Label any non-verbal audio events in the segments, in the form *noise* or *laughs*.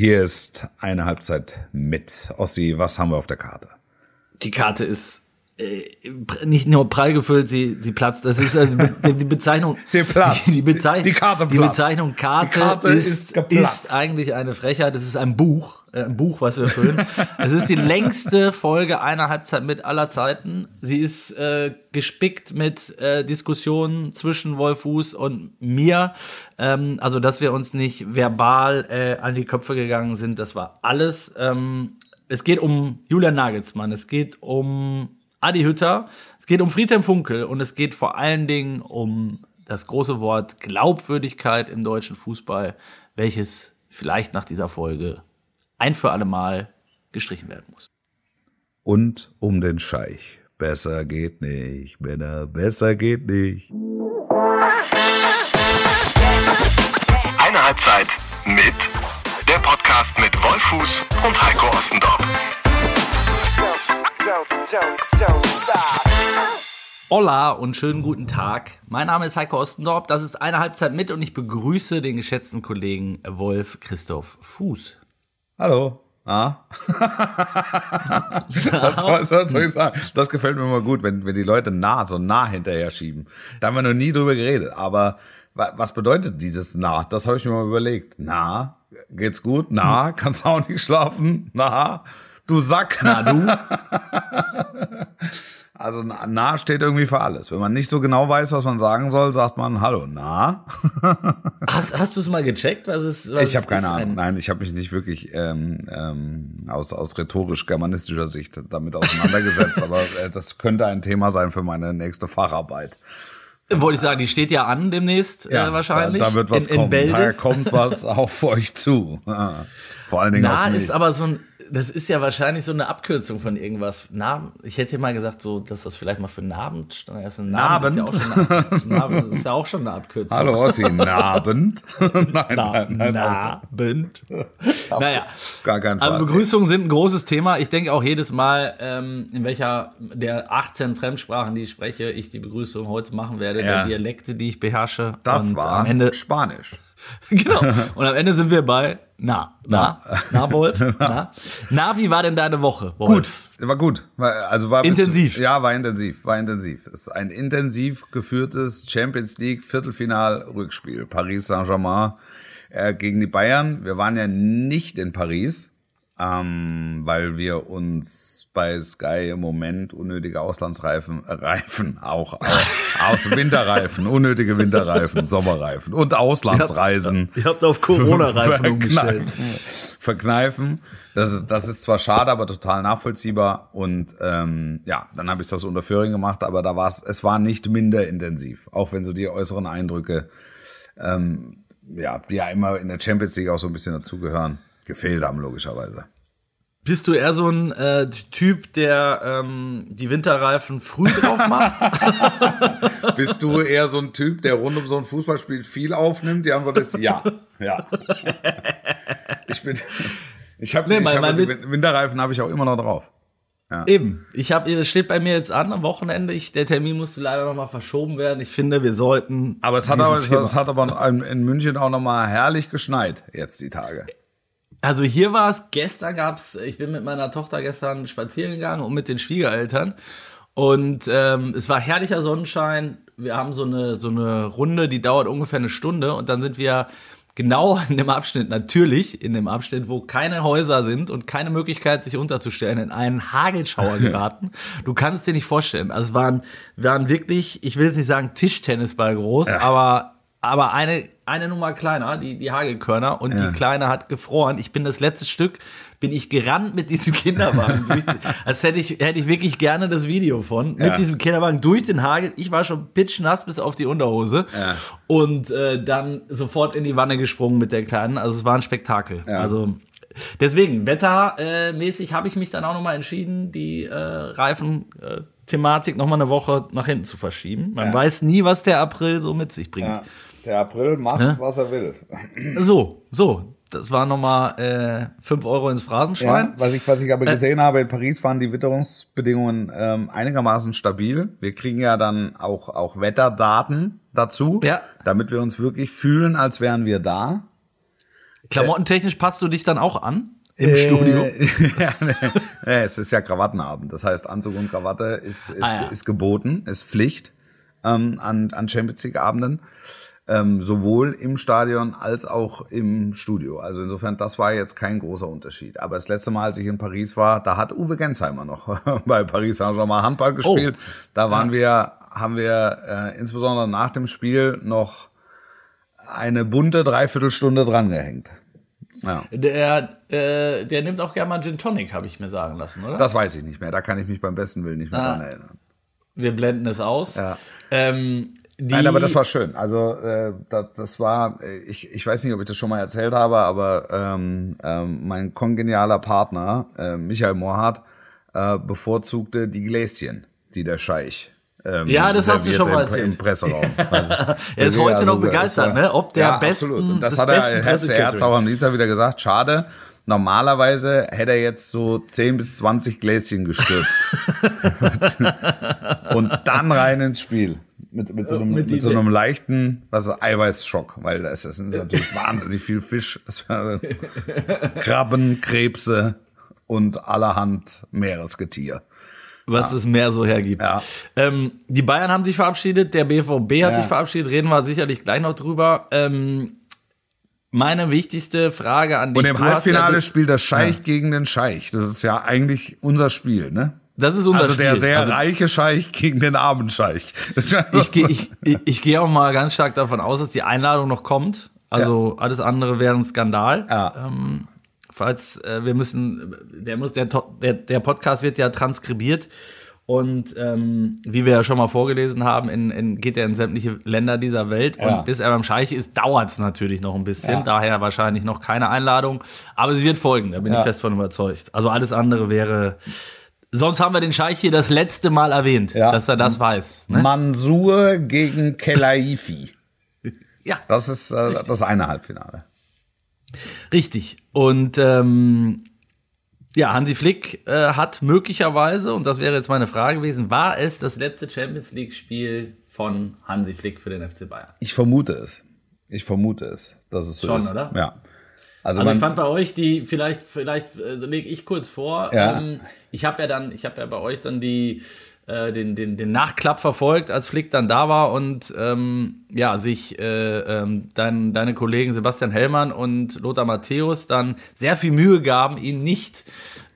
Hier ist eine Halbzeit mit. Ossi, was haben wir auf der Karte? Die Karte ist nicht nur prall gefüllt, sie, sie platzt. Das ist also die Bezeichnung. *laughs* sie platzt. Die, Bezeichnung, die Karte platzt. Die Bezeichnung Karte, die Karte ist, ist, ist, eigentlich eine Frechheit. Das ist ein Buch. Äh, ein Buch, was wir füllen. es ist die längste Folge einer Halbzeit mit aller Zeiten. Sie ist äh, gespickt mit äh, Diskussionen zwischen Wolfuß und mir. Ähm, also, dass wir uns nicht verbal äh, an die Köpfe gegangen sind, das war alles. Ähm, es geht um Julian Nagelsmann, es geht um Adi Hütter, es geht um Friedhelm Funkel und es geht vor allen Dingen um das große Wort Glaubwürdigkeit im deutschen Fußball, welches vielleicht nach dieser Folge ein für alle Mal gestrichen werden muss. Und um den Scheich. Besser geht nicht, Männer, besser geht nicht. Eine Halbzeit mit der Podcast mit Wolfuß und Heiko Ostendorf. Hola und schönen guten Tag. Mein Name ist Heiko Ostendorf. Das ist eine Halbzeit mit und ich begrüße den geschätzten Kollegen Wolf Christoph Fuß. Hallo. Ah. *laughs* was, was soll ich sagen? Das gefällt mir immer gut, wenn, wenn die Leute nah, so nah hinterher schieben. Da haben wir noch nie drüber geredet. Aber was bedeutet dieses nah? Das habe ich mir mal überlegt. Na, geht's gut? Na, *laughs* kannst auch nicht schlafen? Na, du Sack. Na, du? *laughs* Also nah steht irgendwie für alles. Wenn man nicht so genau weiß, was man sagen soll, sagt man Hallo, na. *laughs* hast hast du es mal gecheckt? Was ist, was ich habe keine Ahnung. Nein, ich habe mich nicht wirklich ähm, ähm, aus, aus rhetorisch-germanistischer Sicht damit auseinandergesetzt. *laughs* aber äh, das könnte ein Thema sein für meine nächste Facharbeit. Wollte ich sagen, die steht ja an demnächst äh, ja, äh, wahrscheinlich. Da, da, wird was in, kommen. In da kommt was auf euch zu. Vor allen Dingen Na, auf mich. ist aber so ein das ist ja wahrscheinlich so eine Abkürzung von irgendwas. Narben. Ich hätte mal gesagt, so, dass das vielleicht mal für Nabend stand. Also Nabend. Ist ja, eine, *laughs* ist ja auch schon eine Abkürzung. Hallo Ossi, Nabend. *laughs* nein, nein, nein, Nabend. *laughs* naja, gar kein Fall. Also Begrüßungen sind ein großes Thema. Ich denke auch jedes Mal, ähm, in welcher der 18 Fremdsprachen, die ich spreche, ich die Begrüßung heute machen werde, ja. der Dialekte, die ich beherrsche. Das Und war am Ende Spanisch. *laughs* genau. Und am Ende sind wir bei na, na, na, Wolf, *laughs* na. Na, wie war denn deine Woche? Wolf? Gut, war gut. Also war intensiv. Bis, ja, war intensiv, war intensiv. Es ist ein intensiv geführtes Champions League Viertelfinal-Rückspiel. Paris Saint-Germain äh, gegen die Bayern. Wir waren ja nicht in Paris, ähm, weil wir uns bei Sky im Moment unnötige Auslandsreifen, äh, Reifen, auch, auch *laughs* aus Winterreifen, unnötige Winterreifen, Sommerreifen und Auslandsreisen. Ihr habt, ihr habt auf Corona-Reifen *laughs* umgestellt. Verkneifen. Das ist, das ist zwar schade, aber total nachvollziehbar. Und ähm, ja, dann habe ich das unter Föhring gemacht, aber da war es, es war nicht minder intensiv, auch wenn so die äußeren Eindrücke, ähm, ja, die ja immer in der Champions League auch so ein bisschen dazugehören, gefehlt haben, logischerweise. Bist du eher so ein äh, Typ, der ähm, die Winterreifen früh drauf macht? *laughs* *laughs* Bist du eher so ein Typ, der rund um so ein Fußballspiel viel aufnimmt? Die Antwort ist ja. Ja. *laughs* Ich bin. Ich habe nee, hab die Winterreifen habe ich auch immer noch drauf. Ja. Eben. Ich habe, es steht bei mir jetzt an am Wochenende. Ich, der Termin musste leider noch mal verschoben werden. Ich finde, wir sollten. Aber es hat aber, es hat aber in München auch noch mal herrlich geschneit jetzt die Tage. Also hier war es, gestern gab es, ich bin mit meiner Tochter gestern spazieren gegangen und mit den Schwiegereltern. Und ähm, es war herrlicher Sonnenschein. Wir haben so eine, so eine Runde, die dauert ungefähr eine Stunde. Und dann sind wir genau *laughs* in dem Abschnitt, natürlich in dem Abschnitt, wo keine Häuser sind und keine Möglichkeit, sich unterzustellen, in einen Hagelschauer *laughs* geraten. du kannst dir nicht vorstellen. Also es waren, waren wirklich, ich will jetzt nicht sagen Tischtennisball groß, ja. aber aber eine, eine Nummer kleiner, die, die Hagelkörner, und ja. die Kleine hat gefroren. Ich bin das letzte Stück, bin ich gerannt mit diesem Kinderwagen. durch, *laughs* als hätte ich, hätte ich wirklich gerne das Video von, ja. mit diesem Kinderwagen durch den Hagel. Ich war schon pitchnass bis auf die Unterhose. Ja. Und äh, dann sofort in die Wanne gesprungen mit der Kleinen. Also es war ein Spektakel. Also deswegen, wettermäßig habe ich mich dann auch nochmal entschieden, die äh, Reifen. Äh, Thematik noch mal eine Woche nach hinten zu verschieben. Man weiß nie, was der April so mit sich bringt. Der April macht, ja? was er will. So, so. Das war nochmal äh, 5 Euro ins Phrasenschwein. Ja, was, ich, was ich aber äh, gesehen habe, in Paris waren die Witterungsbedingungen ähm, einigermaßen stabil. Wir kriegen ja dann auch, auch Wetterdaten dazu, ja. damit wir uns wirklich fühlen, als wären wir da. Klamottentechnisch passt du dich dann auch an im Studio? Äh, *laughs* ja, nee, nee, es ist ja Krawattenabend. Das heißt, Anzug und Krawatte ist, ist, Ah, ja. ist geboten, ist Pflicht ähm, an, an Champions League-Abenden. Ähm, sowohl im Stadion als auch im Studio. Also insofern, das war jetzt kein großer Unterschied. Aber das letzte Mal, als ich in Paris war, da hat Uwe Gensheimer noch *laughs* bei Paris Saint-Germain Handball gespielt. Oh. Da waren wir, haben wir äh, insbesondere nach dem Spiel noch eine bunte Dreiviertelstunde drangehängt. Ja. Der, äh, der nimmt auch gerne mal Gin Tonic, habe ich mir sagen lassen, oder? Das weiß ich nicht mehr. Da kann ich mich beim besten Willen nicht mehr Ah. dran erinnern. Wir blenden es aus. Ja. Ähm, die, Nein, aber das war schön. Also äh, das, das war, äh, ich, ich weiß nicht, ob ich das schon mal erzählt habe, aber ähm, ähm, mein kongenialer Partner, äh, Michael Mohrhardt, äh, bevorzugte die Gläschen, die der Scheich ähm, Ja, das hast du schon mal im, erzählt. im Presseraum. *laughs* Also, Er ist heute noch begeistert, war- ne? Ob der ja, besten- absolut. Und das des hat er, besten er hat auch am Dienstag wieder gesagt. Schade. Normalerweise hätte er jetzt so 10 bis 20 Gläschen gestürzt. *laughs* *laughs* und dann rein ins Spiel. Mit, mit, so, einem, Mit mit, so einem leichten was, Eiweißschock, weil das, das ist natürlich *laughs* wahnsinnig viel Fisch. Das Krabben, Krebse und allerhand Meeresgetier. was es mehr so hergibt. Ja. Ähm, die Bayern haben sich verabschiedet, der BVB hat Ja. sich verabschiedet, reden wir sicherlich gleich noch drüber. Ähm, meine wichtigste Frage an dich. Und im Halbfinale ja, spielt der Scheich gegen den Scheich. Das ist ja eigentlich unser Spiel, ne? Das ist unser Also der Spiel. sehr Also reiche Scheich gegen den armen Scheich. *laughs* Ich gehe ich, ich, ich geh auch mal ganz stark davon aus, dass die Einladung noch kommt. Also alles andere wäre ein Skandal. Ja. Ähm, falls äh, wir müssen, der muss, der, der, der Podcast wird ja transkribiert und ähm, wie wir ja schon mal vorgelesen haben, in, in, geht er in sämtliche Länder dieser Welt Ja. und bis er beim Scheich ist, dauert es natürlich noch ein bisschen. Ja. Daher wahrscheinlich noch keine Einladung, aber sie wird folgen. Da bin Ja. ich fest von überzeugt. Also alles andere wäre. Sonst haben wir den Scheich hier das letzte Mal erwähnt, Ja. dass er das weiß. Ne? Mansur gegen Kelaifi. *laughs* Ja. Das ist äh, das eine Halbfinale. Richtig. Und ähm, ja, Hansi Flick äh, hat möglicherweise, und das wäre jetzt meine Frage gewesen, war es das letzte Champions League-Spiel von Hansi Flick für den FC Bayern? Ich vermute es. Ich vermute es, dass es so Schon, ist. oder? Ja. Also, Also ich fand bei euch die, vielleicht, vielleicht äh, lege ich kurz vor, Ja. ähm, ich habe ja dann, ich habe ja bei euch dann die, äh, den, den, den Nachklapp verfolgt, als Flick dann da war und ähm, ja, sich äh, ähm, dein, deine Kollegen Sebastian Hellmann und Lothar Matthäus dann sehr viel Mühe gaben, ihn nicht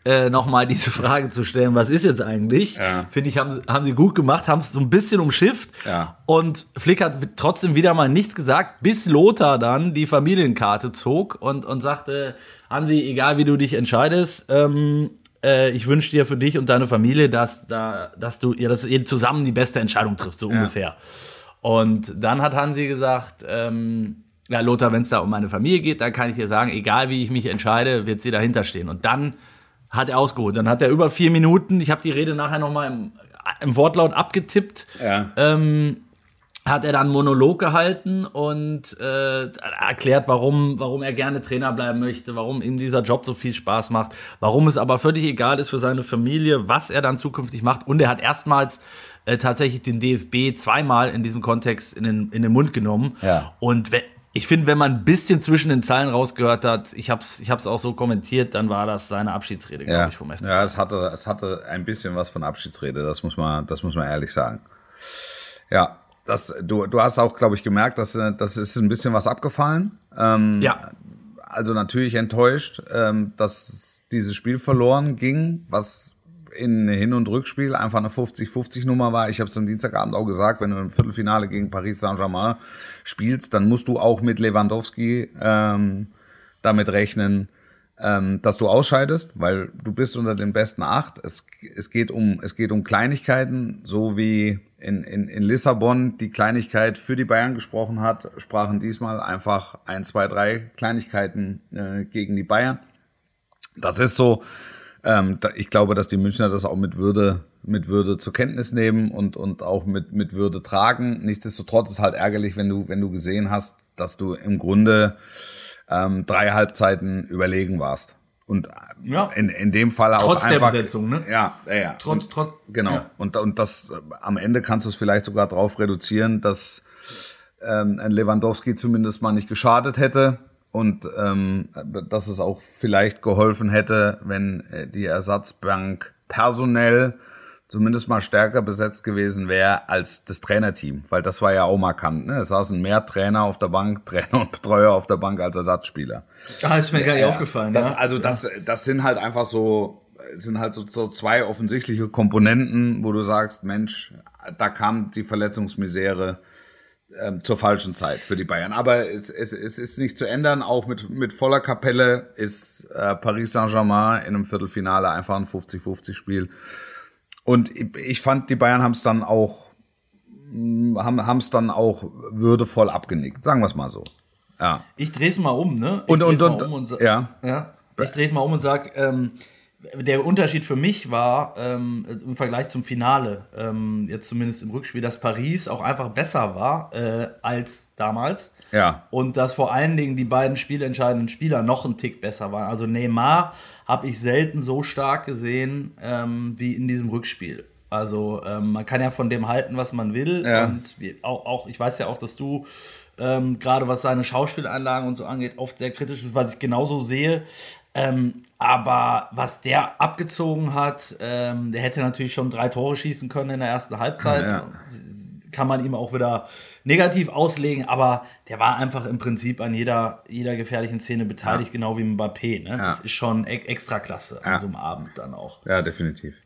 äh, nochmal diese Frage zu stellen, was ist jetzt eigentlich? Ja. Finde ich, haben, sie- haben sie gut gemacht, haben es so ein bisschen umschifft. Ja. Und Flick hat trotzdem wieder mal nichts gesagt, bis Lothar dann die Familienkarte zog und, und sagte, Hansi, egal wie du dich entscheidest, ähm, äh, ich wünsche dir für dich und deine Familie, dass, da, dass du ihr, dass ihr zusammen die beste Entscheidung trifft, so ungefähr. Und dann hat Hansi gesagt, ähm, ja, Lothar, wenn es da um meine Familie geht, dann kann ich dir sagen, egal wie ich mich entscheide, wird sie dahinter stehen. Und dann hat er ausgeholt. Dann hat er über vier Minuten, ich habe die Rede nachher nochmal im, im Wortlaut abgetippt, ja. ähm, hat er dann Monolog gehalten und äh, erklärt, warum, warum er gerne Trainer bleiben möchte, warum ihm dieser Job so viel Spaß macht, warum es aber völlig egal ist für seine Familie, was er dann zukünftig macht. Und er hat erstmals äh, tatsächlich den DFB zweimal in diesem Kontext in den, in den Mund genommen. Ja. Und we- ich finde, wenn man ein bisschen zwischen den Zeilen rausgehört hat, ich habe es ich hab's auch so kommentiert, dann war das seine Abschiedsrede, glaube Ja, ich, vom FC. ja es, hatte, es hatte ein bisschen was von Abschiedsrede, das muss man, das muss man ehrlich sagen. Ja, das, du, du hast auch, glaube ich, gemerkt, dass äh, das ist ein bisschen was abgefallen. Ähm, ja. also natürlich enttäuscht, ähm, dass dieses Spiel verloren ging, was in Hin- und Rückspiel einfach eine 50-50-Nummer war. Ich habe es am Dienstagabend auch gesagt, wenn du im Viertelfinale gegen Paris Saint-Germain spielst, dann musst du auch mit Lewandowski ähm, damit rechnen, ähm, dass du ausscheidest, weil du bist unter den besten acht. Es, es, geht, um, es geht um Kleinigkeiten, so wie in, in, in Lissabon die Kleinigkeit für die Bayern gesprochen hat, sprachen diesmal einfach ein, zwei, drei Kleinigkeiten äh, gegen die Bayern. Das ist so. Ähm, da, ich glaube, dass die Münchner das auch mit Würde, mit Würde zur Kenntnis nehmen und, und auch mit, mit Würde tragen. Nichtsdestotrotz ist halt ärgerlich, wenn du, wenn du gesehen hast, dass du im Grunde ähm, drei Halbzeiten überlegen warst. Und Ja. in, in dem Fall auch Trotz der einfach. Besetzung, ne? Ja, ja, ja. Trotz- Und- trotz- Genau. ja. Und, und das äh, am Ende kannst du es vielleicht sogar darauf reduzieren, dass ähm, ein Lewandowski zumindest mal nicht geschadet hätte und ähm, dass es auch vielleicht geholfen hätte, wenn äh, die Ersatzbank personell zumindest mal stärker besetzt gewesen wäre als das Trainerteam, weil das war ja auch markant. Ne? Es saßen mehr Trainer auf der Bank, *laughs* Trainer und Betreuer auf der Bank als Ersatzspieler. Ah, ist mir gar nicht Ja, aufgefallen. Das, ja. Also das, das sind halt einfach so, sind halt so, so zwei offensichtliche Komponenten, wo du sagst, Mensch, da kam die Verletzungsmisere ähm, zur falschen Zeit für die Bayern. Aber es, es, es ist nicht zu ändern. Auch mit, mit voller Kapelle ist äh, Paris Saint-Germain in einem Viertelfinale einfach ein 50-50-Spiel. Und ich, ich fand, die Bayern haben es dann auch mh, haben es dann auch würdevoll abgenickt, sagen wir es mal so. Ja. Ich drehe es mal um, ne? Ich Und- und- und- um und ja. ja. Ich drehe es mal um und sag, ähm, der Unterschied für mich war ähm, im Vergleich zum Finale, ähm, jetzt zumindest im Rückspiel, dass Paris auch einfach besser war äh, als damals. Ja. Und dass vor allen Dingen die beiden spielentscheidenden Spieler noch einen Tick besser waren. Also Neymar habe ich selten so stark gesehen ähm, wie in diesem Rückspiel. Also ähm, man kann ja von dem halten, was man will. Ja. Und auch, auch, ich weiß ja auch, dass du ähm, gerade was seine Schauspieleinlagen und so angeht, oft sehr kritisch bist, was ich genauso sehe. Ähm, aber was der abgezogen hat, ähm, der hätte natürlich schon drei Tore schießen können in der ersten Halbzeit Ja. kann man ihm auch wieder negativ auslegen, aber der war einfach im Prinzip an jeder, jeder gefährlichen Szene beteiligt, genau wie Mbappé. Ne? Das ist schon e extra klasse an Ja. so einem Abend dann auch. Ja, definitiv.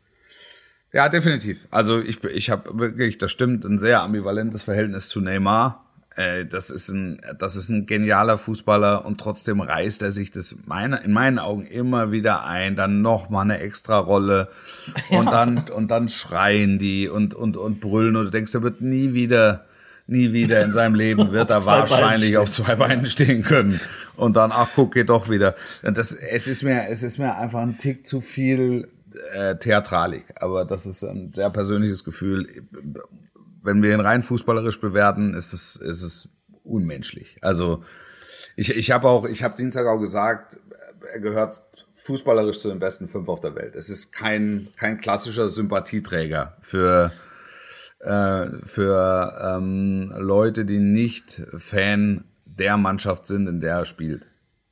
Ja, definitiv. Also ich, ich habe wirklich, das stimmt, ein sehr ambivalentes Verhältnis zu Neymar. Äh, Das ist ein, das ist ein genialer Fußballer und trotzdem reißt er sich das meine, in meinen Augen immer wieder ein, dann noch mal eine extra Rolle *laughs* und dann und dann schreien die und und und brüllen und du denkst, er wird nie wieder nie wieder in seinem Leben *laughs* wird er wahrscheinlich auf zwei Beinen stehen können und dann ach guck geht doch wieder. Und das es ist mir es ist mir einfach ein Tick zu viel äh, Theatralik, aber das ist ein sehr persönliches Gefühl. Wenn wir ihn rein fußballerisch bewerten, ist es ist es unmenschlich. Also ich ich habe auch ich habe Dienstag auch gesagt, er gehört fußballerisch zu den besten fünf auf der Welt. Es ist kein kein klassischer Sympathieträger für äh, für ähm, Leute, die nicht Fan der Mannschaft sind, in der er spielt.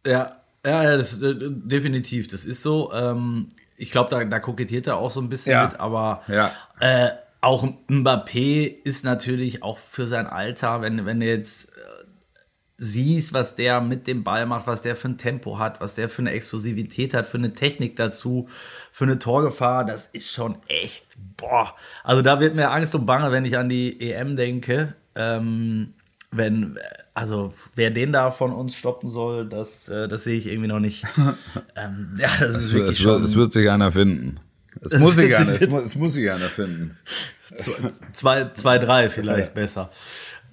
Ja, ja, ja das, äh, definitiv, das ist so. Ähm, ich glaube, da, da kokettiert er auch so ein bisschen Ja. mit, aber Ja. äh, auch Mbappé ist natürlich auch für sein Alter, wenn, wenn du jetzt äh, siehst, was der mit dem Ball macht, was der für ein Tempo hat, was der für eine Explosivität hat, für eine Technik dazu, für eine Torgefahr, das ist schon echt, boah. Also da wird mir Angst und Bange, wenn ich an die EM denke. Ähm, wenn, also wer den da von uns stoppen soll, das, äh, das sehe ich irgendwie noch nicht. *laughs* ähm, ja, das ist Es, wirklich es, schon es wird sich einer finden. Es muss *laughs* wird- einer, es, mu- es muss sich einer finden. zwei, zwei, drei vielleicht besser.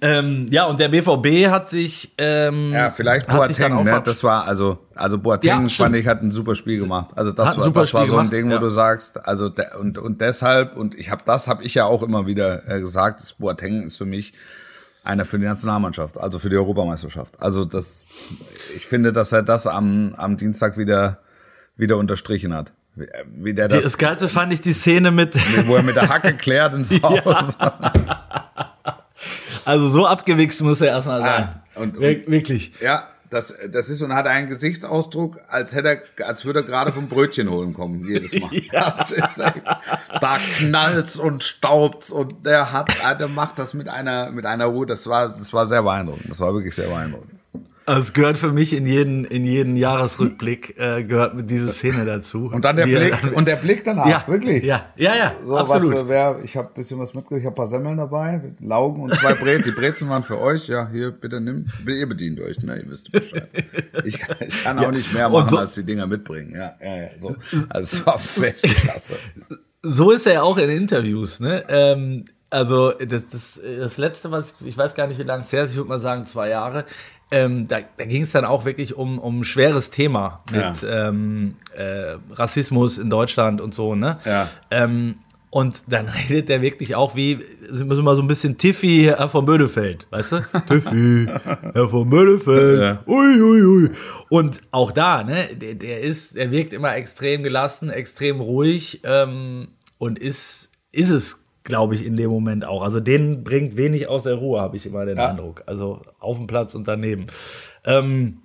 Ähm, ja, und der BVB hat sich, ähm, Ja, vielleicht Boateng, ne? Das war, also, also Boateng, Ja, fand ich, hat ein super Spiel gemacht. Also das war, super das war so ein gemacht, Ding, wo ja. du sagst, also, und, und deshalb, und ich habe das, habe ich ja auch immer wieder äh, gesagt, das Boateng ist für mich einer für die Nationalmannschaft, also für die Europameisterschaft. Also das, ich finde, dass er das am, am Dienstag wieder, wieder unterstrichen hat. Wie, wie der das, Das Geilste fand ich die Szene mit, *laughs* wo er mit der Hacke klärt ins *laughs* Haus. also so abgewichst muss er erstmal sein. Ah, und- Wir- Wirklich. Ja, das, das ist und hat einen Gesichtsausdruck, als hätte er, als würde er gerade vom Brötchen holen kommen, jedes Mal. *laughs* Das ist, da knallt's und staubt's und der hat, der macht das mit einer, mit einer Ruhe. Das war, das war sehr beeindruckend. Das war wirklich sehr beeindruckend. Also es gehört für mich in jeden, in jeden Jahresrückblick, äh, gehört mit diese Szene dazu. Und dann der Wie Blick, und der Blick danach, ja, wirklich. Ja, ja, ja, So absolut. was, äh, wer, ich habe ein bisschen was mitgebracht, ich habe ein paar Semmeln dabei, Laugen und zwei Brezen. Die Brezen waren für euch, ja, hier, bitte nimmt, ihr bedient euch, ne, ihr wisst Bescheid. Ich, kann- ich kann auch nicht mehr machen, so- als die Dinger mitbringen, ja, ja, ja, so. Also es war echt klasse. so ist er ja auch in Interviews, ne? Ähm, also das, das, das letzte, was ich, ich weiß gar nicht, wie lange es her ist, ich würde mal sagen zwei Jahre. Ähm, da da ging es dann auch wirklich um, um ein schweres Thema mit ähm, äh, Rassismus in Deutschland und so, ne? Ja. Ähm, und dann *laughs* redet er wirklich auch wie, sind wir so mal so ein bisschen Tiffy Herr von Bödefeld, weißt du? *laughs* Tiffy, Herr von Bödefeld, Ja. ui, ui, ui. Und auch da, ne, der, der ist, der wirkt immer extrem gelassen, extrem ruhig ähm, und ist, ist es, glaube ich, in dem Moment auch. Also den bringt wenig aus der Ruhe, habe ich immer den Ja. Eindruck. Also auf dem Platz und daneben. Ähm,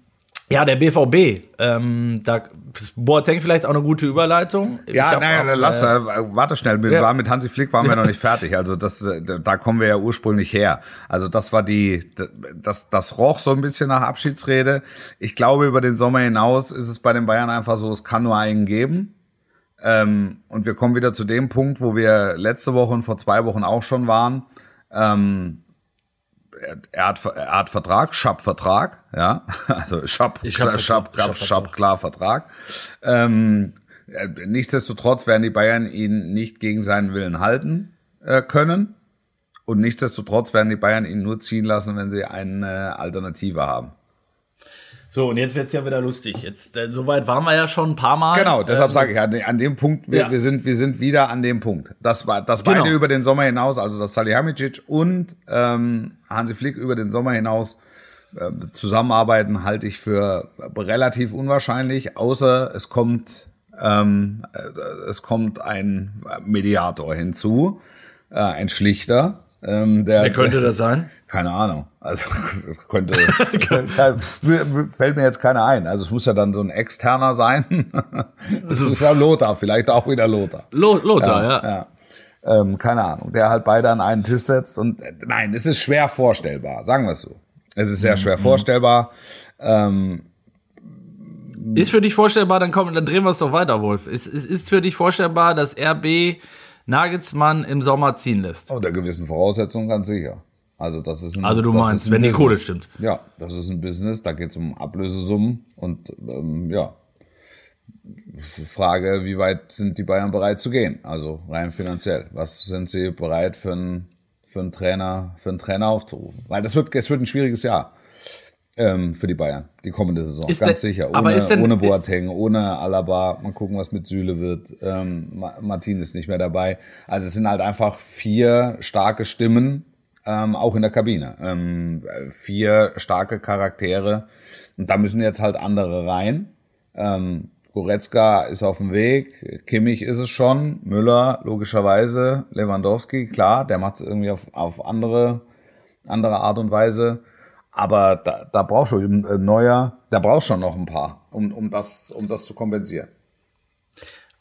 Ja, der BVB. Ähm, da Boateng vielleicht auch eine gute Überleitung. Ja, nein, auch, lass, äh, warte schnell. Wir ja. waren mit Hansi Flick waren wir noch *laughs* nicht fertig. Also das, äh, da kommen wir ja ursprünglich her. Also das war die, das, das roch so ein bisschen nach Abschiedsrede. Ich glaube, über den Sommer hinaus ist es bei den Bayern einfach so, es kann nur einen geben. Ähm, und wir kommen wieder zu dem Punkt, wo wir letzte Woche und vor zwei Wochen auch schon waren. Ähm, er, er, hat, er hat Vertrag, Schab-Vertrag, ja, *laughs* also Schab, Schab, Schab, Schab, Schab, klar Vertrag. Ähm, nichtsdestotrotz werden die Bayern ihn nicht gegen seinen Willen halten äh, können. Und nichtsdestotrotz werden die Bayern ihn nur ziehen lassen, wenn sie eine Alternative haben. So, und jetzt wird es ja wieder lustig. Jetzt, äh, soweit waren wir ja schon ein paar Mal. Genau, deshalb ähm, sage ich, an, an dem Punkt, wir, ja. wir, sind, wir sind wieder an dem Punkt. Das war das beide genau. über den Sommer hinaus, also das Salihamidzic und ähm, Hansi Flick über den Sommer hinaus äh, zusammenarbeiten, halte ich für relativ unwahrscheinlich, außer es kommt, ähm, äh, es kommt ein Mediator hinzu, äh, ein Schlichter. Ähm, der, Wer könnte der, das sein? Keine Ahnung. Also *laughs* könnte *laughs* fällt mir jetzt keiner ein. Also es muss ja dann so ein externer sein. *laughs* das ist ja Lothar, vielleicht auch wieder Lothar. Lothar, ja. ja. ja. Ähm, keine Ahnung, der halt beide an einen Tisch setzt und äh, nein, es ist schwer vorstellbar, sagen wir es so. Es ist sehr schwer mhm. vorstellbar. Ähm, ist für dich vorstellbar, dann komm, dann drehen wir es doch weiter, Wolf. Ist, ist, ist für dich vorstellbar, dass RB Nagelsmann im Sommer ziehen lässt? Unter gewissen Voraussetzungen ganz sicher. Also das ist ein, Also du meinst, wenn Business. die Kohle stimmt. Ja, das ist ein Business, da geht es um Ablösesummen und ähm, ja. Frage, wie weit sind die Bayern bereit zu gehen? Also rein finanziell. Was sind sie bereit für einen, für einen Trainer, für einen Trainer aufzurufen? Weil das wird, es wird ein schwieriges Jahr ähm, für die Bayern, die kommende Saison, ist ganz der, sicher. Ohne, denn, ohne Boateng, ohne Alaba. Mal gucken, was mit Süle wird. Ähm, Martin ist nicht mehr dabei. Also es sind halt einfach vier starke Stimmen, ähm, auch in der Kabine. Ähm, vier starke Charaktere. Und da müssen jetzt halt andere rein. Ähm, Goretzka ist auf dem Weg, Kimmich ist es schon, Müller logischerweise, Lewandowski, klar, der macht es irgendwie auf, auf andere, andere Art und Weise. Aber da, da brauchst du ein äh, neuer, da brauchst schon noch ein paar, um, um, das, um das zu kompensieren.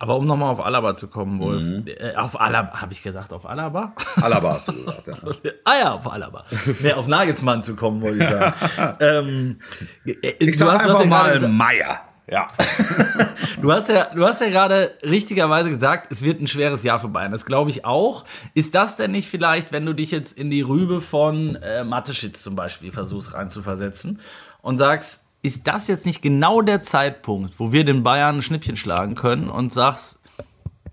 Aber um nochmal auf Alaba zu kommen, Wolf. Mhm. Äh, auf Alaba, habe ich gesagt, auf Alaba? *laughs* Alaba hast du gesagt, ja. *laughs* ah ja, auf Alaba. nee, auf Nagelsmann zu kommen, wollte ich sagen. *laughs* ähm, äh, ich sag einfach mal Meier. Ja. *laughs* du hast ja, du hast ja gerade richtigerweise gesagt, es wird ein schweres Jahr für Bayern. Das glaube ich auch. Ist das denn nicht vielleicht, wenn du dich jetzt in die Rübe von äh, Mateschitz zum Beispiel versuchst reinzuversetzen und sagst, ist das jetzt nicht genau der Zeitpunkt, wo wir den Bayern ein Schnippchen schlagen können und sagst,